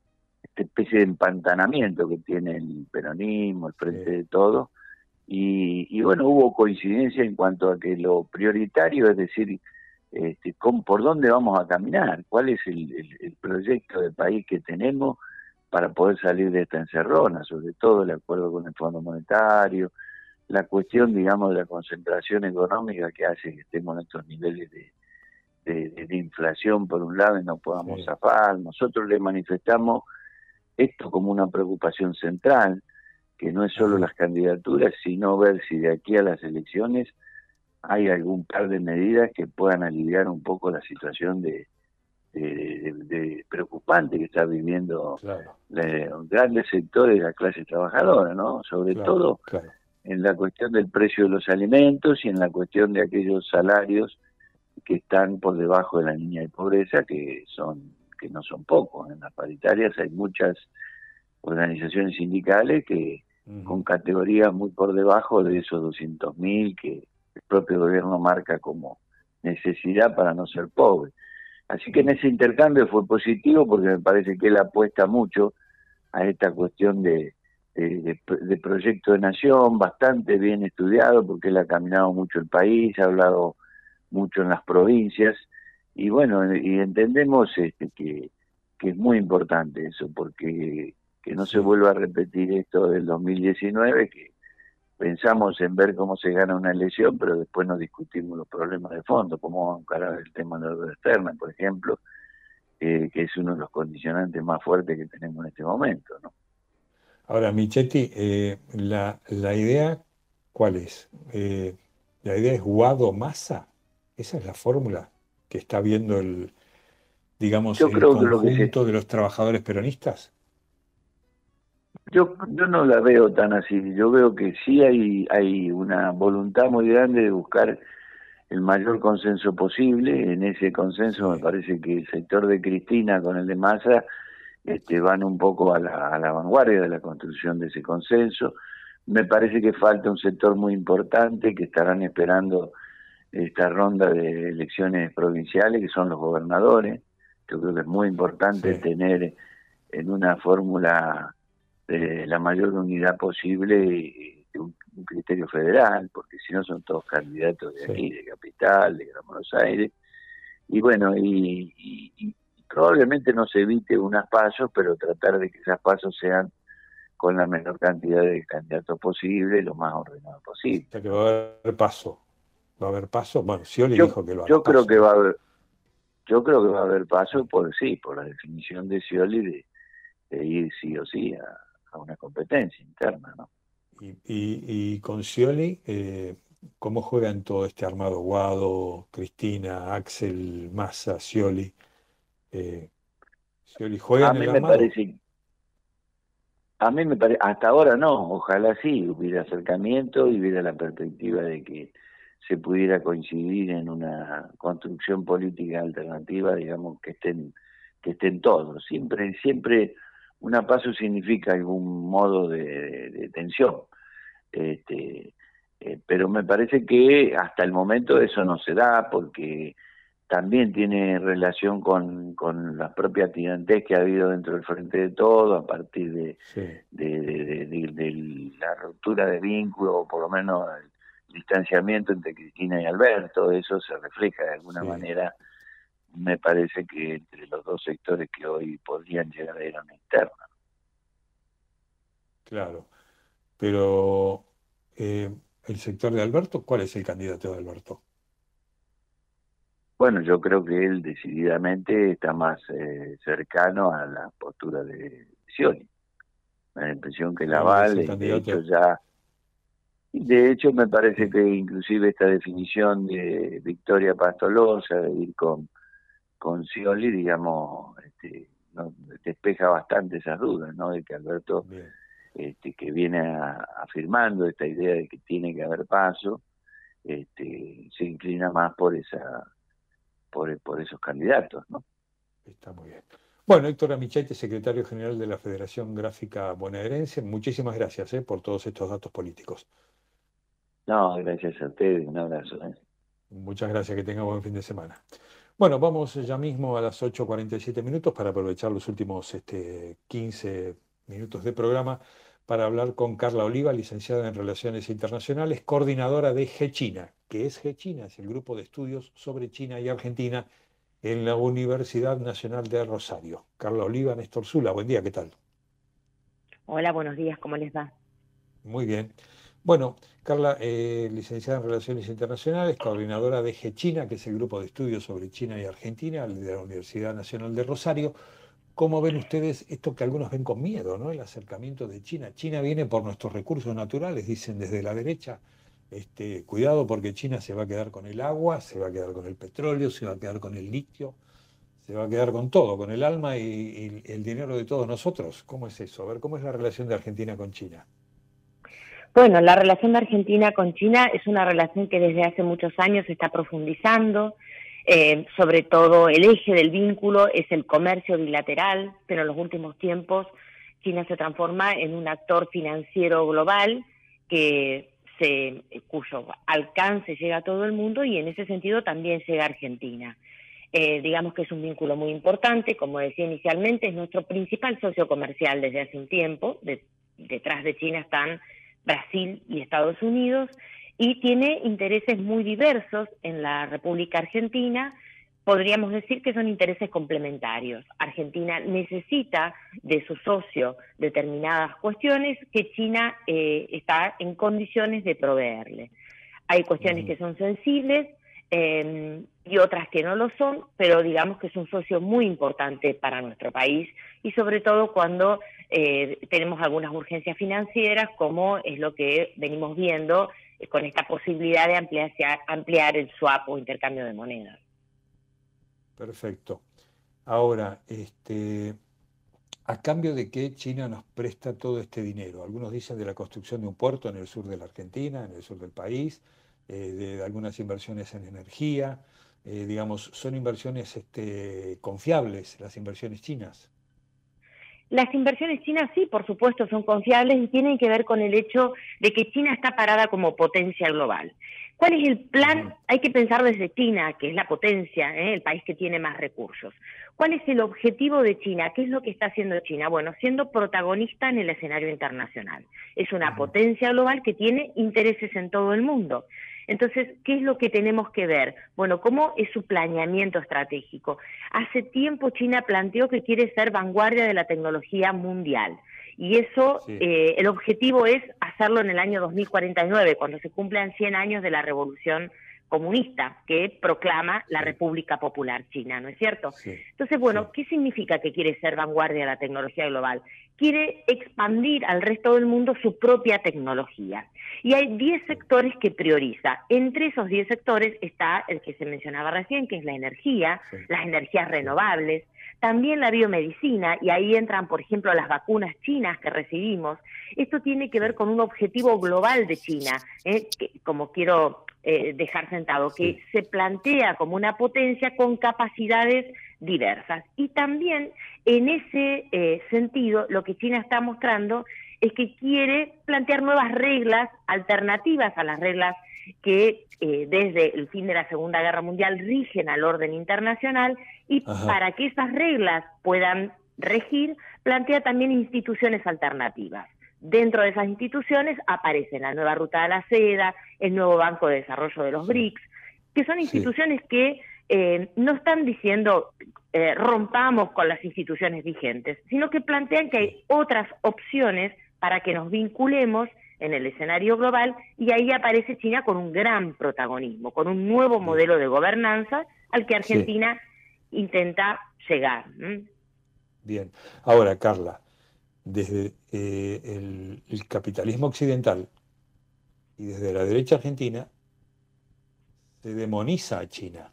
esta especie de empantanamiento que tiene el peronismo, el frente de todo y, y bueno hubo coincidencia en cuanto a que lo prioritario es decir este, por dónde vamos a caminar, cuál es el, el- el proyecto de país que tenemos para poder salir de esta encerrona, sobre todo el acuerdo con el Fondo Monetario, la cuestión, digamos, de la concentración económica que hace que estemos en estos niveles de, de, inflación por un lado y no podamos zafar. Nosotros le manifestamos esto como una preocupación central, que no es solo las candidaturas, sino ver si de aquí a las elecciones hay algún par de medidas que puedan aliviar un poco la situación de, de, preocupante que está viviendo grandes sectores de la clase trabajadora, ¿no? Sobre todo en la cuestión del precio de los alimentos y en la cuestión de aquellos salarios que están por debajo de la línea de pobreza, que son que no son pocos. En las paritarias hay muchas organizaciones sindicales que con categorías muy por debajo de esos 200.000 que el propio gobierno marca como necesidad para no ser pobre. Así que en ese intercambio fue positivo porque me parece que él apuesta mucho a esta cuestión de, de, de, proyecto de nación, bastante bien estudiado porque él ha caminado mucho el país, ha hablado mucho en las provincias y bueno, y entendemos este, que, que es muy importante eso porque que no se vuelva a repetir esto del 2019, que pensamos en ver cómo se gana una elección, pero después no discutimos los problemas de fondo, cómo encarar el tema de la deuda externa, por ejemplo, que es uno de los condicionantes más fuertes que tenemos en este momento. ¿no? Ahora, Michetti, eh, la, la idea, ¿cuál es? Eh, la idea es Guado-Massa. Esa es la fórmula que está viendo el, digamos, el conjunto de los trabajadores peronistas. Yo, yo no la veo tan así. Yo veo que sí hay, hay una voluntad muy grande de buscar el mayor consenso posible. En ese consenso me parece que el sector de Cristina con el de Massa este, van un poco a la, a la vanguardia de la construcción de ese consenso. Me parece que falta un sector muy importante que estarán esperando esta ronda de elecciones provinciales, que son los gobernadores. Yo creo que es muy importante tener en una fórmula de la mayor unidad posible un, criterio federal, porque si no son todos candidatos de aquí, de Capital, de Gran Buenos Aires. Y bueno, y, probablemente no se evite unas pasos, pero tratar de que esas pasos sean con la menor cantidad de candidatos posible, lo más ordenado posible. Sea que va a haber paso. Va a haber paso. Bueno, Scioli dijo que lo Yo creo que va a haber. Yo creo que va a haber paso por sí, por la definición de Scioli de ir sí o sí a, una competencia interna. ¿no? Y, y, con Scioli, eh, ¿cómo juegan todo este armado Guado, Cristina, Axel, Massa, Scioli? Eh, ¿Scioli juega a mí me parece a mí me parece, hasta ahora no, ojalá sí hubiera acercamiento y hubiera la perspectiva de que se pudiera coincidir en una construcción política alternativa, digamos, que estén, que estén todos. Siempre, siempre una paso significa algún modo de, tensión. Este, eh, pero me parece que hasta el momento eso no se da porque también tiene relación con, con la propia tirantez que ha habido dentro del frente de todo a partir de, de, la ruptura de vínculo o por lo menos el distanciamiento entre Cristina y Alberto, eso se refleja de alguna manera me parece que entre los dos sectores que hoy podrían llegar a ir a una interna. Claro, pero eh, el sector de Alberto, ¿cuál es el candidato de Alberto? Bueno, yo creo que él decididamente está más eh, cercano a la postura de Scioli. Me da la impresión que la vale, de hecho ya... De hecho, me parece que inclusive esta definición de Victoria Pastolosa, de ir con con Scioli, digamos, este, despeja bastante esas dudas, ¿no? De que Alberto, este, que viene afirmando esta idea de que tiene que haber paso, este, se inclina más por esa, por, por esos candidatos, ¿no? Está muy bien. Bueno, Héctor Amichetti, secretario general de la Federación Gráfica Bonaerense, muchísimas gracias ¿eh? por todos estos datos políticos. No, gracias a ustedes, un abrazo. ¿eh? Muchas gracias, que tenga buen fin de semana. Bueno, vamos ya mismo a las 8.47 minutos para aprovechar los últimos este, 15 minutos de programa para hablar con Carla Oliva, licenciada en Relaciones Internacionales, coordinadora de GECHINA. que es GECHINA? Es el grupo de estudios sobre China y Argentina en la Universidad Nacional de Rosario. Carla Oliva, Néstor Zula, buen día, ¿qué tal? Hola, buenos días, ¿cómo les va? Muy bien. Bueno, Carla, eh, licenciada en Relaciones Internacionales, coordinadora de G-China, que es el grupo de estudios sobre China y Argentina de la Universidad Nacional de Rosario. ¿Cómo ven ustedes esto que algunos ven con miedo, ¿no? el acercamiento de China? China viene por nuestros recursos naturales, dicen desde la derecha. Este, cuidado porque China se va a quedar con el agua, se va a quedar con el petróleo, se va a quedar con el litio, se va a quedar con todo, con el alma y, y el dinero de todos nosotros. ¿Cómo es eso? A ver, ¿cómo es la relación de Argentina con China? Bueno, la relación de Argentina con China es una relación que desde hace muchos años se está profundizando. Eh, sobre todo el eje del vínculo es el comercio bilateral, pero en los últimos tiempos China se transforma en un actor financiero global que se, cuyo alcance llega a todo el mundo y en ese sentido también llega a Argentina. Eh, digamos que es un vínculo muy importante, como decía inicialmente, es nuestro principal socio comercial desde hace un tiempo. detrás de China están Brasil y Estados Unidos, y tiene intereses muy diversos en la República Argentina. Podríamos decir que son intereses complementarios. Argentina necesita de su socio determinadas cuestiones que China eh, está en condiciones de proveerle. Hay cuestiones que son sensibles eh, y otras que no lo son, pero digamos que es un socio muy importante para nuestro país y sobre todo cuando eh, tenemos algunas urgencias financieras, como es lo que venimos viendo eh, con esta posibilidad de ampliar, ampliar el swap o intercambio de monedas. Perfecto. Ahora, este, ¿a cambio de qué China nos presta todo este dinero? Algunos dicen de la construcción de un puerto en el sur de la Argentina, en el sur del país, eh, de, algunas inversiones en energía. digamos, son inversiones este, confiables las inversiones chinas. Las inversiones chinas sí, por supuesto, son confiables y tienen que ver con el hecho de que China está parada como potencia global. ¿Cuál es el plan? Hay que pensar desde China, que es la potencia, ¿eh? el país que tiene más recursos. ¿Cuál es el objetivo de China? ¿Qué es lo que está haciendo China? Bueno, siendo protagonista en el escenario internacional. Es una potencia global que tiene intereses en todo el mundo. Entonces, ¿qué es lo que tenemos que ver? Bueno, ¿cómo es su planeamiento estratégico? Hace tiempo China planteó que quiere ser vanguardia de la tecnología mundial. Y eso, eh, el objetivo es hacerlo en el año 2049, cuando se cumplan 100 años de la revolución comunista que proclama la República Popular China, ¿no es cierto? Entonces, bueno, ¿qué significa que quiere ser vanguardia de la tecnología global? Quiere expandir al resto del mundo su propia tecnología. Y hay 10 sectores que prioriza. Entre esos 10 sectores está el que se mencionaba recién, que es la energía, las energías renovables, también la biomedicina, y ahí entran, por ejemplo, las vacunas chinas que recibimos. Esto tiene que ver con un objetivo global de China, ¿eh? que, como quiero eh, dejar sentado, que se plantea como una potencia con capacidades diversas. Y también en ese eh, sentido, lo que China está mostrando es que quiere plantear nuevas reglas alternativas a las reglas que eh, desde el fin de la Segunda Guerra Mundial rigen al orden internacional y para que esas reglas puedan regir, plantea también instituciones alternativas. Dentro de esas instituciones aparece la nueva Ruta de la Seda, el nuevo Banco de Desarrollo de los BRICS, que son instituciones que eh, no están diciendo eh, rompamos con las instituciones vigentes, sino que plantean que hay otras opciones para que nos vinculemos en el escenario global y ahí aparece China con un gran protagonismo, con un nuevo modelo de gobernanza al que Argentina intenta llegar. Bien, ahora Carla, desde eh, el, capitalismo occidental y desde la derecha argentina se demoniza a China.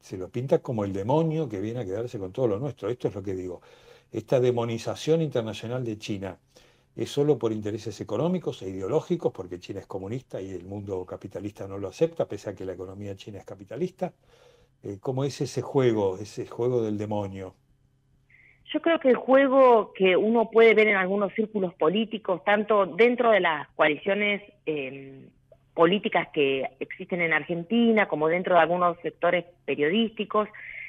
Se lo pinta como el demonio que viene a quedarse con todo lo nuestro. Esto es lo que digo. Esta demonización internacional de China es solo por intereses económicos e ideológicos, porque China es comunista y el mundo capitalista no lo acepta, pese a que la economía china es capitalista. Eh, ¿Cómo es ese juego, ese juego del demonio? Yo creo que el juego que uno puede ver en algunos círculos políticos, tanto dentro de las coaliciones em, políticas que existen en Argentina, como dentro de algunos sectores periodísticos,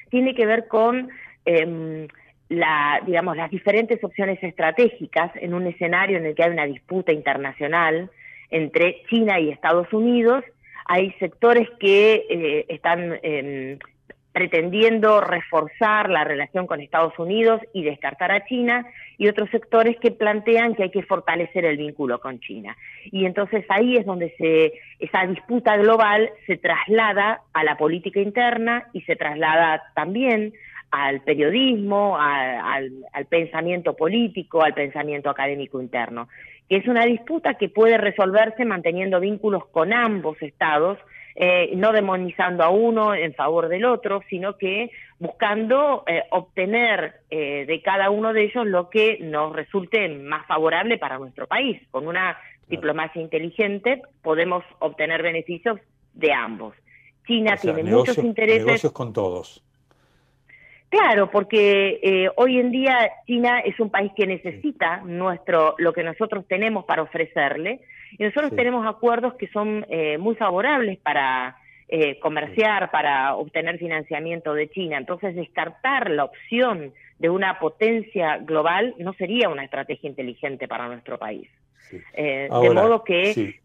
tiene que ver con em, la, digamos, las diferentes opciones estratégicas en un escenario en el que hay una disputa internacional entre China y Estados Unidos. Hay sectores que eh, están em, pretendiendo reforzar la relación con Estados Unidos y descartar a China, y otros sectores que plantean que hay que fortalecer el vínculo con China. Y entonces ahí es donde se, esa disputa global se traslada a la política interna y se traslada también al periodismo, al, al pensamiento político, al pensamiento académico interno, que es una disputa que puede resolverse manteniendo vínculos con ambos estados, eh, no demonizando a uno en favor del otro, sino que buscando eh, obtener eh, de cada uno de ellos lo que nos resulte más favorable para nuestro país. Con una diplomacia inteligente podemos obtener beneficios de ambos. China tiene muchos intereses. Negocios con todos. Claro, porque hoy en día China es un país que necesita nuestro lo que nosotros tenemos para ofrecerle y nosotros tenemos acuerdos que son eh, muy favorables para eh, comerciar, para obtener financiamiento de China. Entonces, descartar la opción de una potencia global no sería una estrategia inteligente para nuestro país. Eh, de modo que,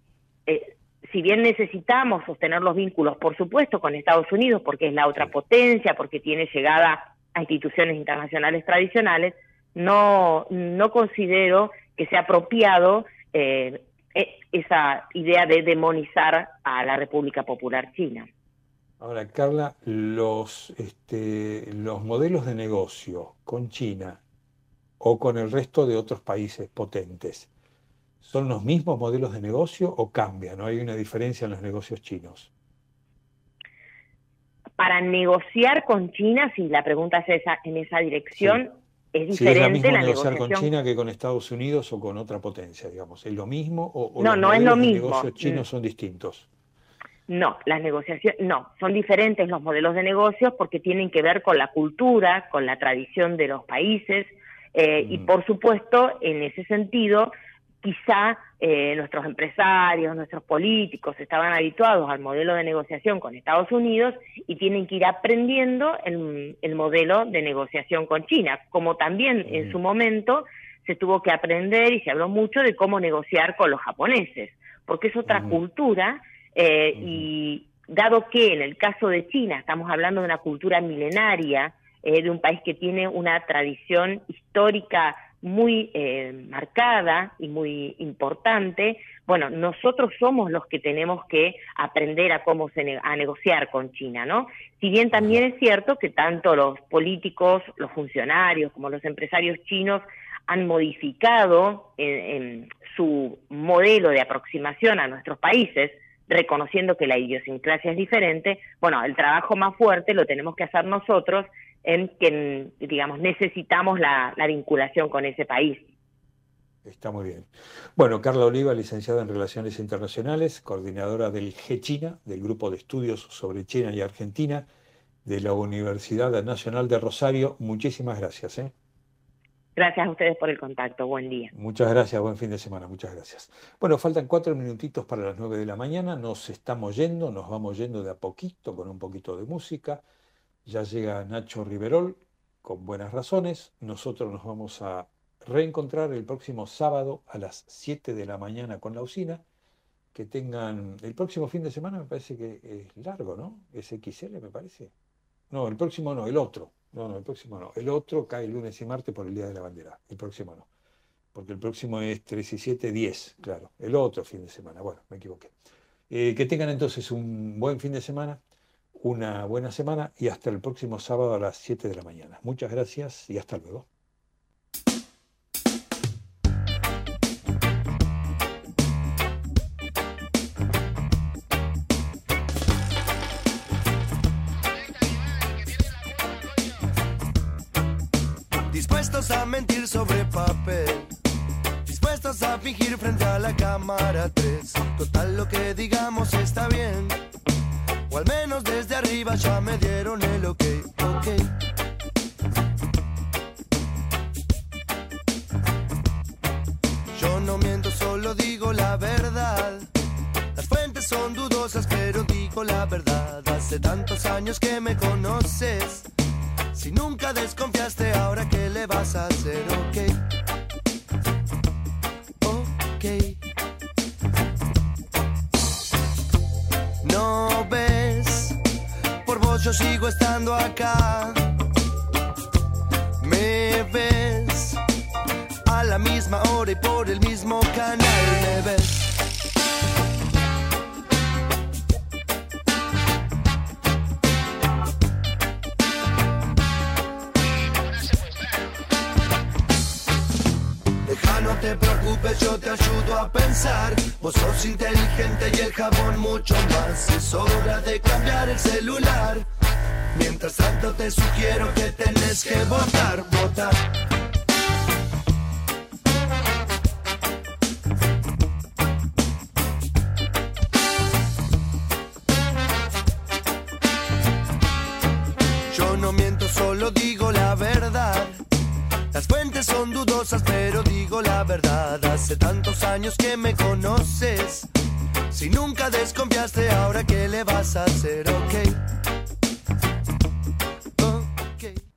si bien necesitamos sostener los vínculos, por supuesto, con Estados Unidos, porque es la otra potencia, porque tiene llegada a instituciones internacionales tradicionales, no, no considero que sea apropiado eh, esa idea de demonizar a la República Popular China. Ahora, Carla, los, este, los modelos de negocio con China o con el resto de otros países potentes, ¿son los mismos modelos de negocio o cambian? ¿No hay una diferencia en los negocios chinos? Para negociar con China, si la pregunta es esa, en esa dirección, es diferente es mismo la negociar con China que con Estados Unidos o con otra potencia, digamos. ¿Es lo mismo o, no, los no es lo mismo. negocios chinos Mm. son distintos? No, las negociaciones, no, son diferentes los modelos de negocios porque tienen que ver con la cultura, con la tradición de los países eh, y por supuesto, en ese sentido, quizá eh, nuestros empresarios, nuestros políticos estaban habituados al modelo de negociación con Estados Unidos y tienen que ir aprendiendo el, el modelo de negociación con China, como también en su momento se tuvo que aprender y se habló mucho de cómo negociar con los japoneses, porque es otra cultura eh, y dado que en el caso de China estamos hablando de una cultura milenaria, eh, de un país que tiene una tradición histórica muy eh, marcada y muy importante, bueno, nosotros somos los que tenemos que aprender a cómo se ne- a negociar con China, ¿no? Si bien también es cierto que tanto los políticos, los funcionarios como los empresarios chinos han modificado en, en su modelo de aproximación a nuestros países, reconociendo que la idiosincrasia es diferente, bueno, el trabajo más fuerte lo tenemos que hacer nosotros en que, digamos, necesitamos la, la vinculación con ese país. Está muy bien. Bueno, Carla Oliva, licenciada en Relaciones Internacionales, coordinadora del G-China, del Grupo de Estudios sobre China y Argentina de la Universidad Nacional de Rosario. Muchísimas gracias. ¿eh? Gracias a ustedes por el contacto. Buen día. Muchas gracias, buen fin de semana, muchas gracias. Bueno, faltan cuatro minutitos para las nueve de la mañana, nos estamos yendo, nos vamos yendo de a poquito con un poquito de música. Ya llega Nacho Riverol con buenas razones. Nosotros nos vamos a reencontrar el próximo sábado a las 7 de la mañana con la usina. Que tengan el próximo fin de semana, me parece que es largo, ¿no? Es XL, me parece. No, el próximo no, el otro. No, no, el próximo no. El otro cae lunes y martes por el Día de la Bandera. El próximo no. Porque el próximo es 3 y 7, 10, claro. El otro fin de semana. Bueno, me equivoqué. Eh, que tengan entonces un buen fin de semana, una buena semana y hasta el próximo sábado a las 7 de la mañana. Muchas gracias y hasta luego. Dispuestos a mentir sobre papel. Dispuestos a fingir frente a la cámara 3. Total, lo que digamos está bien. O al menos desde arriba ya me dieron el ok. Ok. Yo no miento, solo digo la verdad. Las fuentes son dudosas, pero digo la verdad. Hace tantos años que me conoces. Si nunca desconfiaste, ahora qué le vas a hacer, ok. Ok. No yo sigo estando acá. Me ves a la misma hora y por el mismo canal me ves. Deja, no te preocupes, yo te ayudo a pensar. Vos sos inteligente y el jabón mucho más. Es hora de cambiar el celular. Tanto te sugiero que tenés que votar, votar. Yo no miento, solo digo la verdad. Las fuentes son dudosas, pero digo la verdad. Hace tantos años que me conoces. Si nunca desconfiaste, ahora qué le vas a hacer, ok.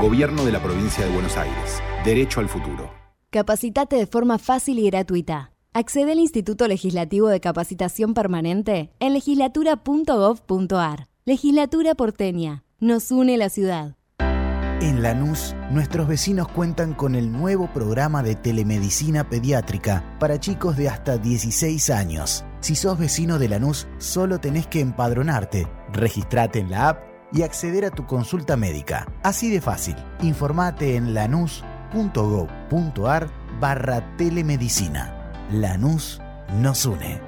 Gobierno de la provincia de Buenos Aires. Derecho al futuro. Capacitate de forma fácil y gratuita. Accede al Instituto Legislativo de Capacitación Permanente en legislatura.gov.ar. Legislatura porteña. Nos une la ciudad. En Lanús, nuestros vecinos cuentan con el nuevo programa de telemedicina pediátrica para chicos de hasta 16 años. Si sos vecino de Lanús, solo tenés que empadronarte, registrate en la app y acceder a tu consulta médica. Así de fácil. Informate en lanús.gov.ar barra telemedicina. Lanús nos une.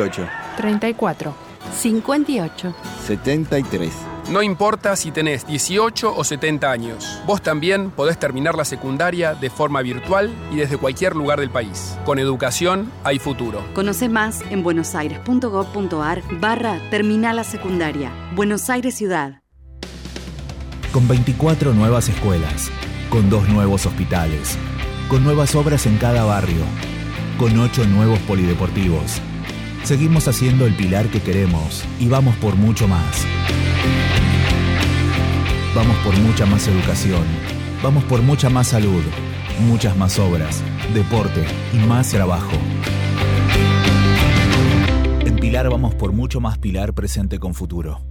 34, 58. 73. No importa si tenés 18 o 70 años, vos también podés terminar la secundaria de forma virtual y desde cualquier lugar del país. Con educación hay futuro. Conoce más en buenosaires.gov.ar barra Terminal la Secundaria. Buenos Aires Ciudad. Con 24 nuevas escuelas, con dos nuevos hospitales, con nuevas obras en cada barrio, con ocho nuevos polideportivos. Seguimos haciendo el pilar que queremos y vamos por mucho más. Vamos por mucha más educación. Vamos por mucha más salud, muchas más obras, deporte y más trabajo. En Pilar vamos por mucho más Pilar presente con futuro.